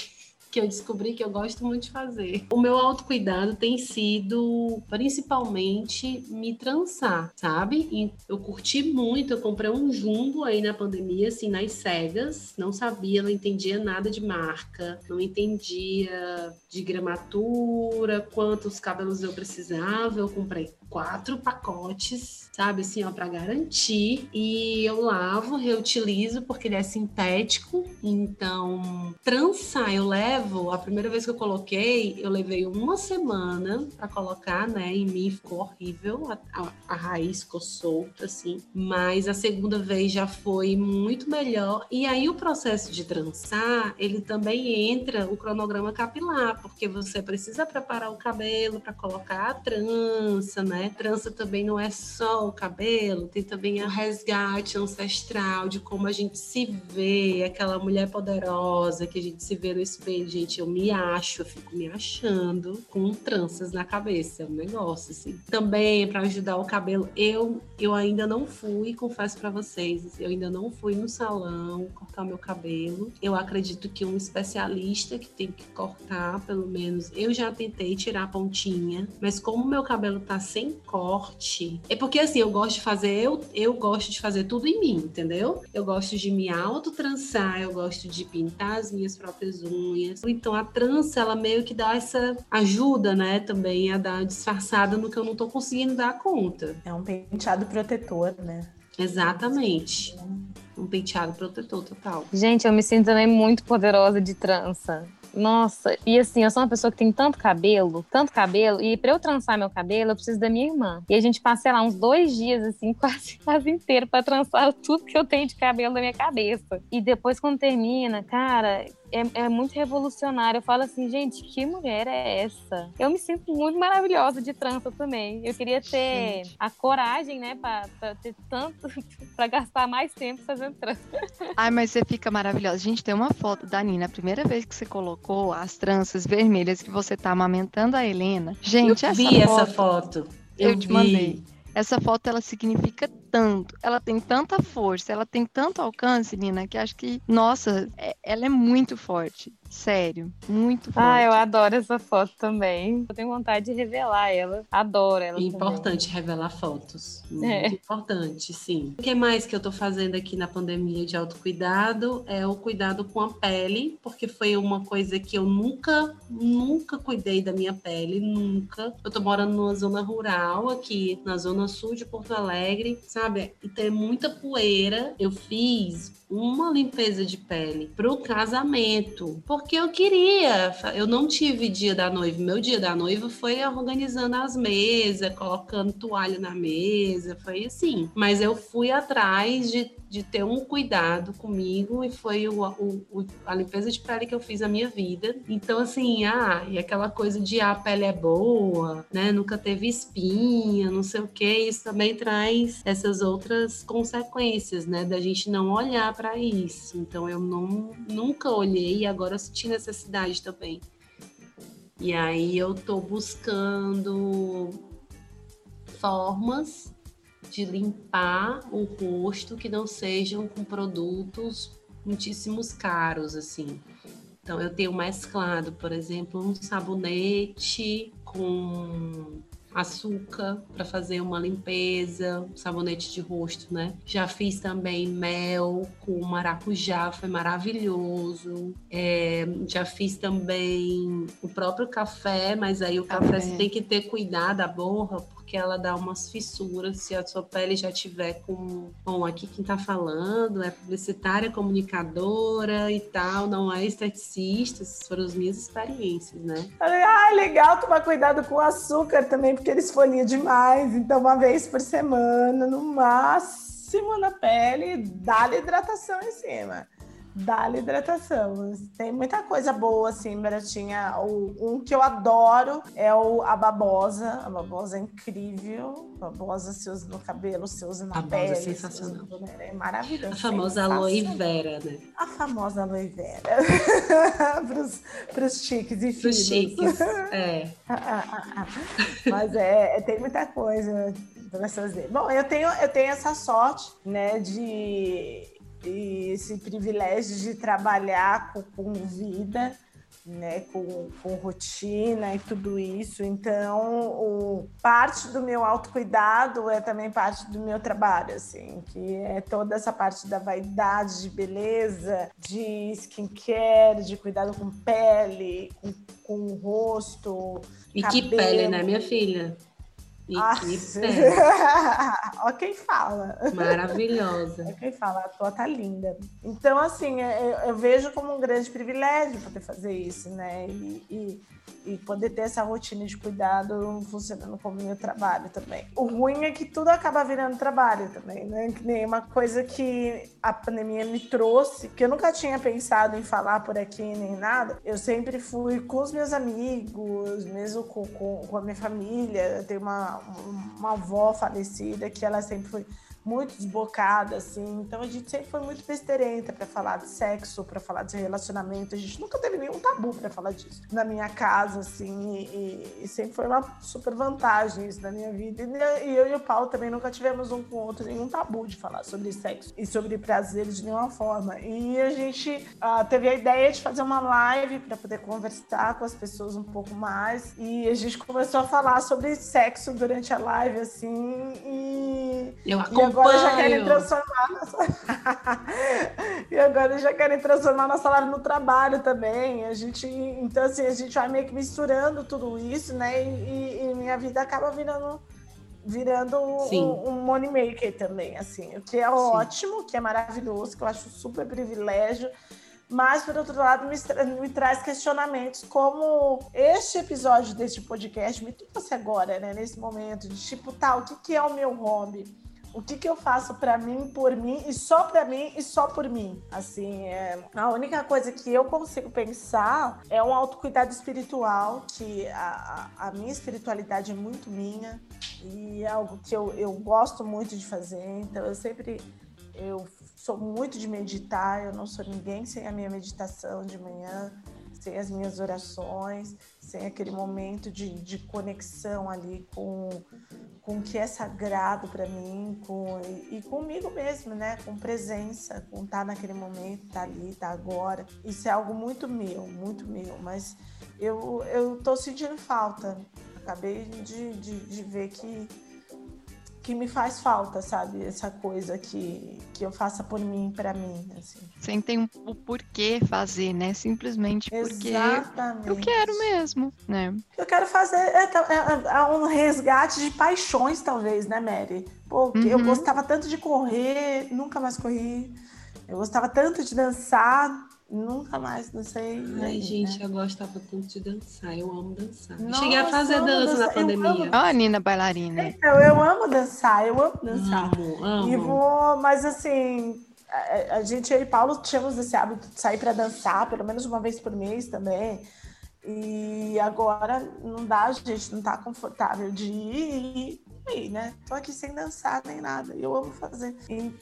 que eu descobri que eu gosto muito de fazer. O meu autocuidado tem sido principalmente me trançar, sabe? E eu curti muito, eu comprei um jumbo aí na pandemia, assim, nas cegas, não sabia, não entendia nada de marca, não entendia de gramatura, quantos cabelos eu precisava, eu comprei quatro pacotes, sabe, assim, ó, para garantir. E eu lavo, reutilizo, porque ele é sintético. Então, trançar, eu levo, a primeira vez que eu coloquei, eu levei uma semana para colocar, né, em mim ficou horrível, a, a, a raiz ficou solta, assim. Mas a segunda vez já foi muito melhor. E aí, o processo de trançar, ele também entra o cronograma capilar, porque você precisa preparar o cabelo para colocar a trança, né? Trança também não é só o cabelo, tem também o resgate ancestral de como a gente se vê, aquela mulher poderosa que a gente se vê no espelho. Gente, eu me acho, eu fico me achando com tranças na cabeça, é um negócio assim. Também para ajudar o cabelo, eu eu ainda não fui, confesso para vocês, eu ainda não fui no salão cortar meu cabelo. Eu acredito que um especialista que tem que cortar, pelo menos, eu já tentei tirar a pontinha, mas como meu cabelo tá sem corte. É porque assim, eu gosto de fazer, eu, eu gosto de fazer tudo em mim, entendeu? Eu gosto de me autotrançar, eu gosto de pintar as minhas próprias unhas. Então a trança, ela meio que dá essa ajuda, né, também a dar disfarçada no que eu não tô conseguindo dar conta. É um penteado protetor, né? Exatamente. Um penteado protetor total. Gente, eu me sinto também muito poderosa de trança. Nossa, e assim, eu sou uma pessoa que tem tanto cabelo, tanto cabelo, e pra eu trançar meu cabelo, eu preciso da minha irmã. E a gente passa, sei lá, uns dois dias, assim, quase, quase inteiro pra trançar tudo que eu tenho de cabelo na minha cabeça. E depois, quando termina, cara, é, é, muito revolucionário. Eu falo assim, gente, que mulher é essa? Eu me sinto muito maravilhosa de trança também. Eu queria ter gente. a coragem, né, pra, pra, ter tanto, pra gastar mais tempo fazendo trança. Ai, mas você fica maravilhosa. Gente, tem uma foto da Nina, a primeira vez que você colocou as tranças vermelhas que você tá amamentando a Helena. Gente, eu essa vi foto, essa foto. Eu, eu te vi. mandei. Essa foto ela significa tanto, ela tem tanta força, ela tem tanto alcance, Nina, que acho que, nossa, é, ela é muito forte. Sério, muito forte. Ah, eu adoro essa foto também. Eu tenho vontade de revelar ela. Adoro ela. É importante também. revelar fotos. Muito é. importante, sim. O que mais que eu tô fazendo aqui na pandemia de autocuidado é o cuidado com a pele, porque foi uma coisa que eu nunca, nunca cuidei da minha pele, nunca. Eu tô morando numa zona rural aqui, na zona sul de Porto Alegre, sabe? E tem muita poeira. Eu fiz uma limpeza de pele pro casamento. Por porque eu queria. Eu não tive dia da noiva. Meu dia da noiva foi organizando as mesas, colocando toalha na mesa, foi assim. Mas eu fui atrás de de ter um cuidado comigo e foi o, o, a limpeza de pele que eu fiz a minha vida. Então, assim, ah, e aquela coisa de ah, a pele é boa, né? Nunca teve espinha, não sei o que, isso também traz essas outras consequências, né? Da gente não olhar para isso. Então, eu não, nunca olhei e agora senti necessidade também. E aí eu tô buscando formas de limpar o rosto que não sejam com produtos muitíssimos caros, assim. Então, eu tenho mesclado, por exemplo, um sabonete com açúcar para fazer uma limpeza, sabonete de rosto, né? Já fiz também mel com maracujá, foi maravilhoso. É, já fiz também o próprio café, mas aí o café, café você tem que ter cuidado da borra, porque ela dá umas fissuras se a sua pele já tiver com. Bom, aqui quem tá falando é publicitária, comunicadora e tal, não é esteticista, essas foram as minhas experiências, né? Ah, legal tomar cuidado com o açúcar também, porque ele esfolia demais. Então, uma vez por semana, no máximo na pele, dá-lhe hidratação em cima. Dá-lhe hidratação. Tem muita coisa boa, assim, baratinha. O, um que eu adoro é o, a babosa. A babosa é incrível. A babosa se usa no cabelo, se usa na a pele. É sensacional. É maravilhoso. A famosa aloe vera, né? A famosa aloe vera. Para os chiques e Para os chiques, é. Mas é, tem muita coisa para fazer. Bom, eu tenho, eu tenho essa sorte, né, de e esse privilégio de trabalhar com, com vida, né, com, com, rotina e tudo isso. Então, o, parte do meu autocuidado é também parte do meu trabalho, assim, que é toda essa parte da vaidade, de beleza, de skincare, de cuidado com pele, com, com o rosto. E cabelo. que pele, né, minha filha? E ah, que Ó quem fala. Maravilhosa. Ó quem fala, a tua tá linda. Então, assim, eu, eu, vejo como um grande privilégio poder fazer isso, né? E, e e poder ter essa rotina de cuidado funcionando como meu trabalho também. O ruim é que tudo acaba virando trabalho também, né? Que nem uma coisa que a pandemia me trouxe, que eu nunca tinha pensado em falar por aqui nem nada. Eu sempre fui com os meus amigos, mesmo com, com, com a minha família. Eu tenho uma, uma avó falecida que ela sempre foi muito desbocada, assim. Então a gente sempre foi muito besteirenta para falar de sexo, para falar de relacionamento. A gente nunca teve nenhum tabu para falar disso na minha casa, assim. E, e, sempre foi uma super vantagem isso na minha vida. E eu e o Paulo também nunca tivemos um com o outro nenhum tabu de falar sobre sexo e sobre prazer de nenhuma forma. E a gente uh, teve a ideia de fazer uma live para poder conversar com as pessoas um pouco mais. E a gente começou a falar sobre sexo durante a live, assim. E, eu agora já querem transformar nossa... e agora já querem transformar nosso salário no trabalho também. A gente, então assim, a gente vai meio que misturando tudo isso, né? E, e minha vida acaba virando virando um, um, money maker também, assim, o que é Sim. ótimo, que é maravilhoso, que eu acho super privilégio. Mas, por outro lado, me, me, traz questionamentos como este episódio deste podcast me trouxe agora, né? Nesse momento de tipo, tá, o que, que é o meu hobby? O que, que eu faço para mim, por mim e só para mim e só por mim. Assim, é, a única coisa que eu consigo pensar é um autocuidado espiritual, que a, a, a minha espiritualidade é muito minha e é algo que eu, eu gosto muito de fazer. Então, eu sempre eu sou muito de meditar, eu não sou ninguém sem a minha meditação de manhã, sem as minhas orações, sem aquele momento de, de conexão ali com com o que é sagrado para mim com, e, e, comigo mesmo, né? Com presença, com estar tá naquele momento, estar tá ali, estar tá agora. Isso é algo muito meu, muito meu, mas eu, eu tô sentindo falta. Acabei de, de, de ver que que me faz falta, sabe? Essa coisa que, que eu faça por mim, para mim. Assim. Sem ter um, o porquê fazer, né? Simplesmente porque Exatamente. eu quero mesmo, né? Eu quero fazer é, é, é um resgate de paixões, talvez, né, Mary? Porque uhum. eu gostava tanto de correr, nunca mais corri. Eu gostava tanto de dançar, Nunca mais dancei. Ai, gente, eu gostava tanto de dançar. Eu amo dançar. Nossa, Cheguei a fazer dança na pandemia. Ó, a Nina bailarina. Então, eu amo dançar, eu amo dançar. Amo, amo. E vou, mas assim, a, a gente, eu e Paulo, tínhamos esse hábito de sair para dançar, pelo menos uma vez por mês também. E agora não dá, a gente não tá confortável de ir e né? Tô aqui sem dançar nem nada. Eu amo fazer.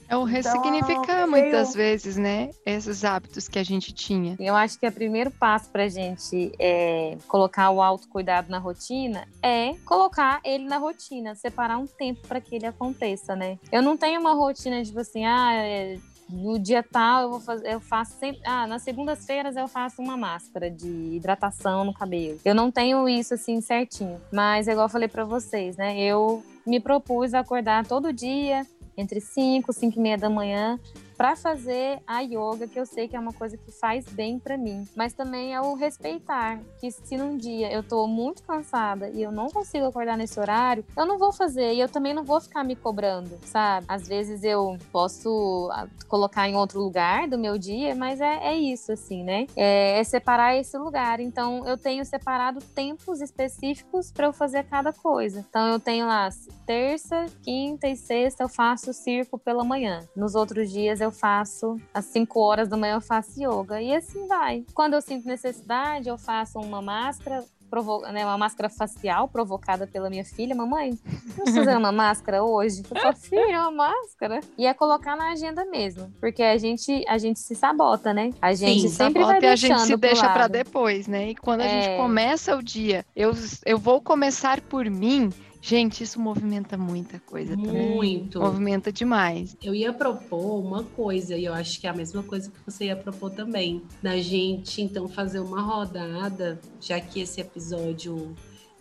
é o ressignificar então, muitas eu... vezes, né? Esses hábitos que a gente tinha. Eu acho que o primeiro passo pra gente é, colocar o autocuidado na rotina é colocar ele na rotina, separar um tempo para que ele aconteça, né? Eu não tenho uma rotina de tipo assim, ah, é no dia tal eu vou fazer, eu faço sempre, ah, nas segundas-feiras eu faço uma máscara de hidratação no cabelo. Eu não tenho isso assim certinho, mas igual eu falei para vocês, né? Eu me propus a acordar todo dia entre 5, 5 e meia da manhã para fazer a yoga, que eu sei que é uma coisa que faz bem para mim. Mas também é o respeitar que se num dia eu tô muito cansada e eu não consigo acordar nesse horário, eu não vou fazer e eu também não vou ficar me cobrando, sabe? Às vezes eu posso ah, colocar em outro lugar do meu dia, mas é, é isso, assim, né? É, é separar esse lugar. Então eu tenho separado tempos específicos para eu fazer cada coisa. Então eu tenho lá terça, quinta e sexta eu faço circo pela manhã. Nos outros dias eu faço, às 5 horas da manhã eu faço yoga. E assim vai. Quando eu sinto necessidade, eu faço uma máscara, provo né, uma máscara facial provocada pela minha filha. Mamãe, vamos fazer uma máscara hoje? Eu falo, filha, uma máscara. E é colocar na agenda mesmo. Porque a gente, a gente se sabota, né? A gente Sim, sempre vai deixando a gente se deixa para depois, né? E quando a é... gente começa o dia, eu, eu vou começar por mim Gente, isso movimenta muita coisa também. Muito. Movimenta demais. Eu ia propor uma coisa, e eu acho que é a mesma coisa que você ia propor também. Da gente, então, fazer uma rodada, já que esse episódio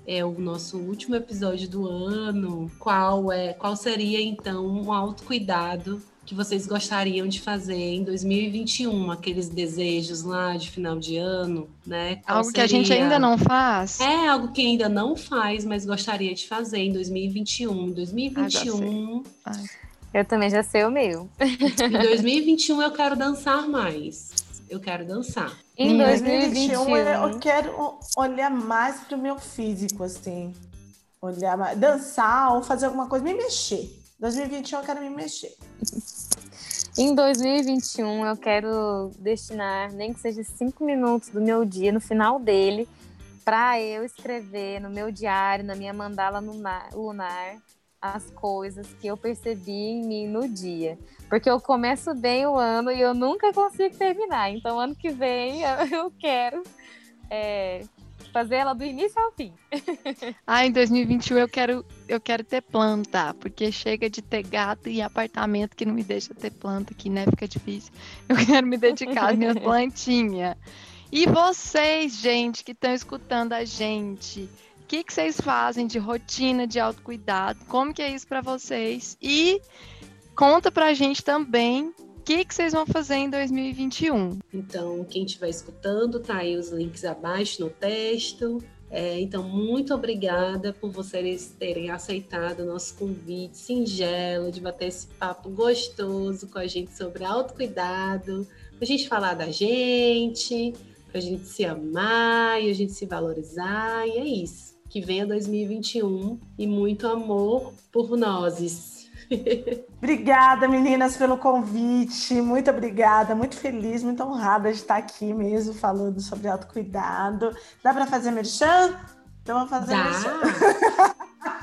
é o nosso último episódio do ano. Qual é, qual seria então um autocuidado que vocês gostariam de fazer em 2021, aqueles desejos lá de final de ano, né? Qual algo seria? que a gente ainda não faz? É algo que ainda não faz, mas gostaria de fazer em 2021. 2021. Ah, eu também já sei o meu. Em 2021 eu quero dançar mais. Eu quero dançar. Em 2021 eu quero olhar mais para o meu físico, assim. Olhar mais, dançar ou fazer alguma coisa, me mexer 2021 eu quero me mexer. Em 2021 eu quero destinar nem que seja cinco minutos do meu dia, no final dele, para eu escrever no meu diário, na minha mandala lunar, as coisas que eu percebi em mim no dia. Porque eu começo bem o ano e eu nunca consigo terminar. Então, ano que vem eu quero é, fazer ela do início ao fim. ah, em 2021 eu quero, eu quero ter planta, porque chega de ter gato e apartamento que não me deixa ter planta aqui, né? Fica difícil. Eu quero me dedicar às minhas plantinhas. E vocês, gente, que estão escutando a gente, o que, que vocês fazem de rotina de autocuidado? Como que é isso para vocês? E conta pra gente também que, que vocês vão fazer em 2021? Então, quem estiver escutando, tá aí os links abaixo no texto. É, então, muito obrigada por vocês terem aceitado o nosso convite singelo de bater esse papo gostoso com a gente sobre autocuidado, para a gente falar da gente, para a gente se amar e a gente se valorizar, e é isso. Que venha 2021 e muito amor por nós. obrigada, meninas, pelo convite. Muito obrigada, muito feliz, muito honrada de estar aqui mesmo falando sobre autocuidado. Dá para fazer merchan? Então vamos fazer Dá. merchan.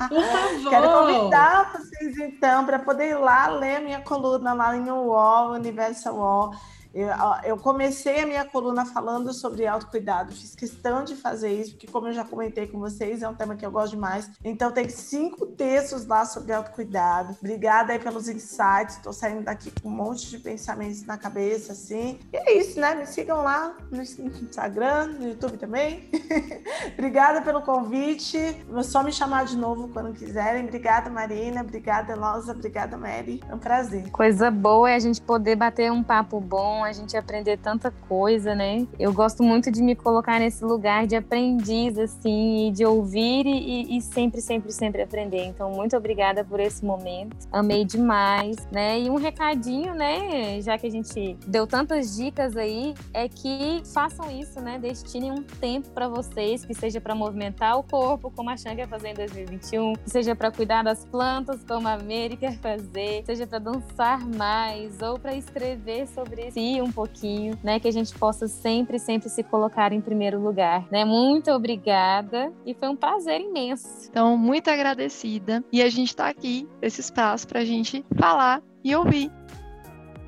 Por favor. Quero convidar vocês então para poder ir lá ler a minha coluna lá em UOL, Universal UOL eu, comecei a minha coluna falando sobre autocuidado, fiz questão de fazer isso, porque, como eu já comentei com vocês, é um tema que eu gosto demais. Então, tem cinco textos lá sobre autocuidado. Obrigada aí pelos insights, estou saindo daqui com um monte de pensamentos na cabeça, assim. E é isso, né? Me sigam lá no Instagram, no YouTube também. Obrigada pelo convite. Vou só me chamar de novo quando quiserem. Obrigada, Marina. Obrigada, Elosa. Obrigada, Mary. É um prazer. Coisa boa é a gente poder bater um papo bom bom a gente aprender tanta coisa, né? Eu gosto muito de me colocar nesse lugar de aprendiz, assim, e de ouvir e, e sempre, sempre, sempre aprender. Então, muito obrigada por esse momento. Amei demais, né? E um recadinho, né? Já que a gente deu tantas dicas aí, é que façam isso, né? Destinem um tempo para vocês, que seja para movimentar o corpo, como a Chan quer fazer em 2021, que seja para cuidar das plantas, como a Mary quer fazer, seja para dançar mais ou para escrever sobre si um pouquinho, né? Que a gente possa sempre, sempre se colocar em primeiro lugar, né? Muito obrigada e foi um prazer imenso. Então, muito agradecida. E a gente está aqui, esse espaço para a gente falar e ouvir.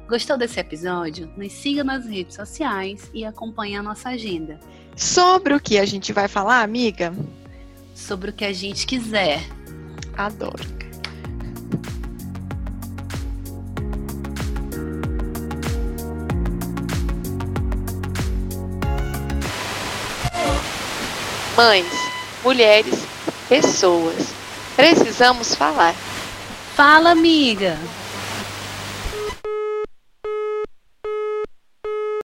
Gostou desse episódio? Nos siga nas redes sociais e acompanhe a nossa agenda. Sobre o que a gente vai falar, amiga? Sobre o que a gente quiser. Adoro. Mães, mulheres, pessoas. Precisamos falar. Fala, amiga!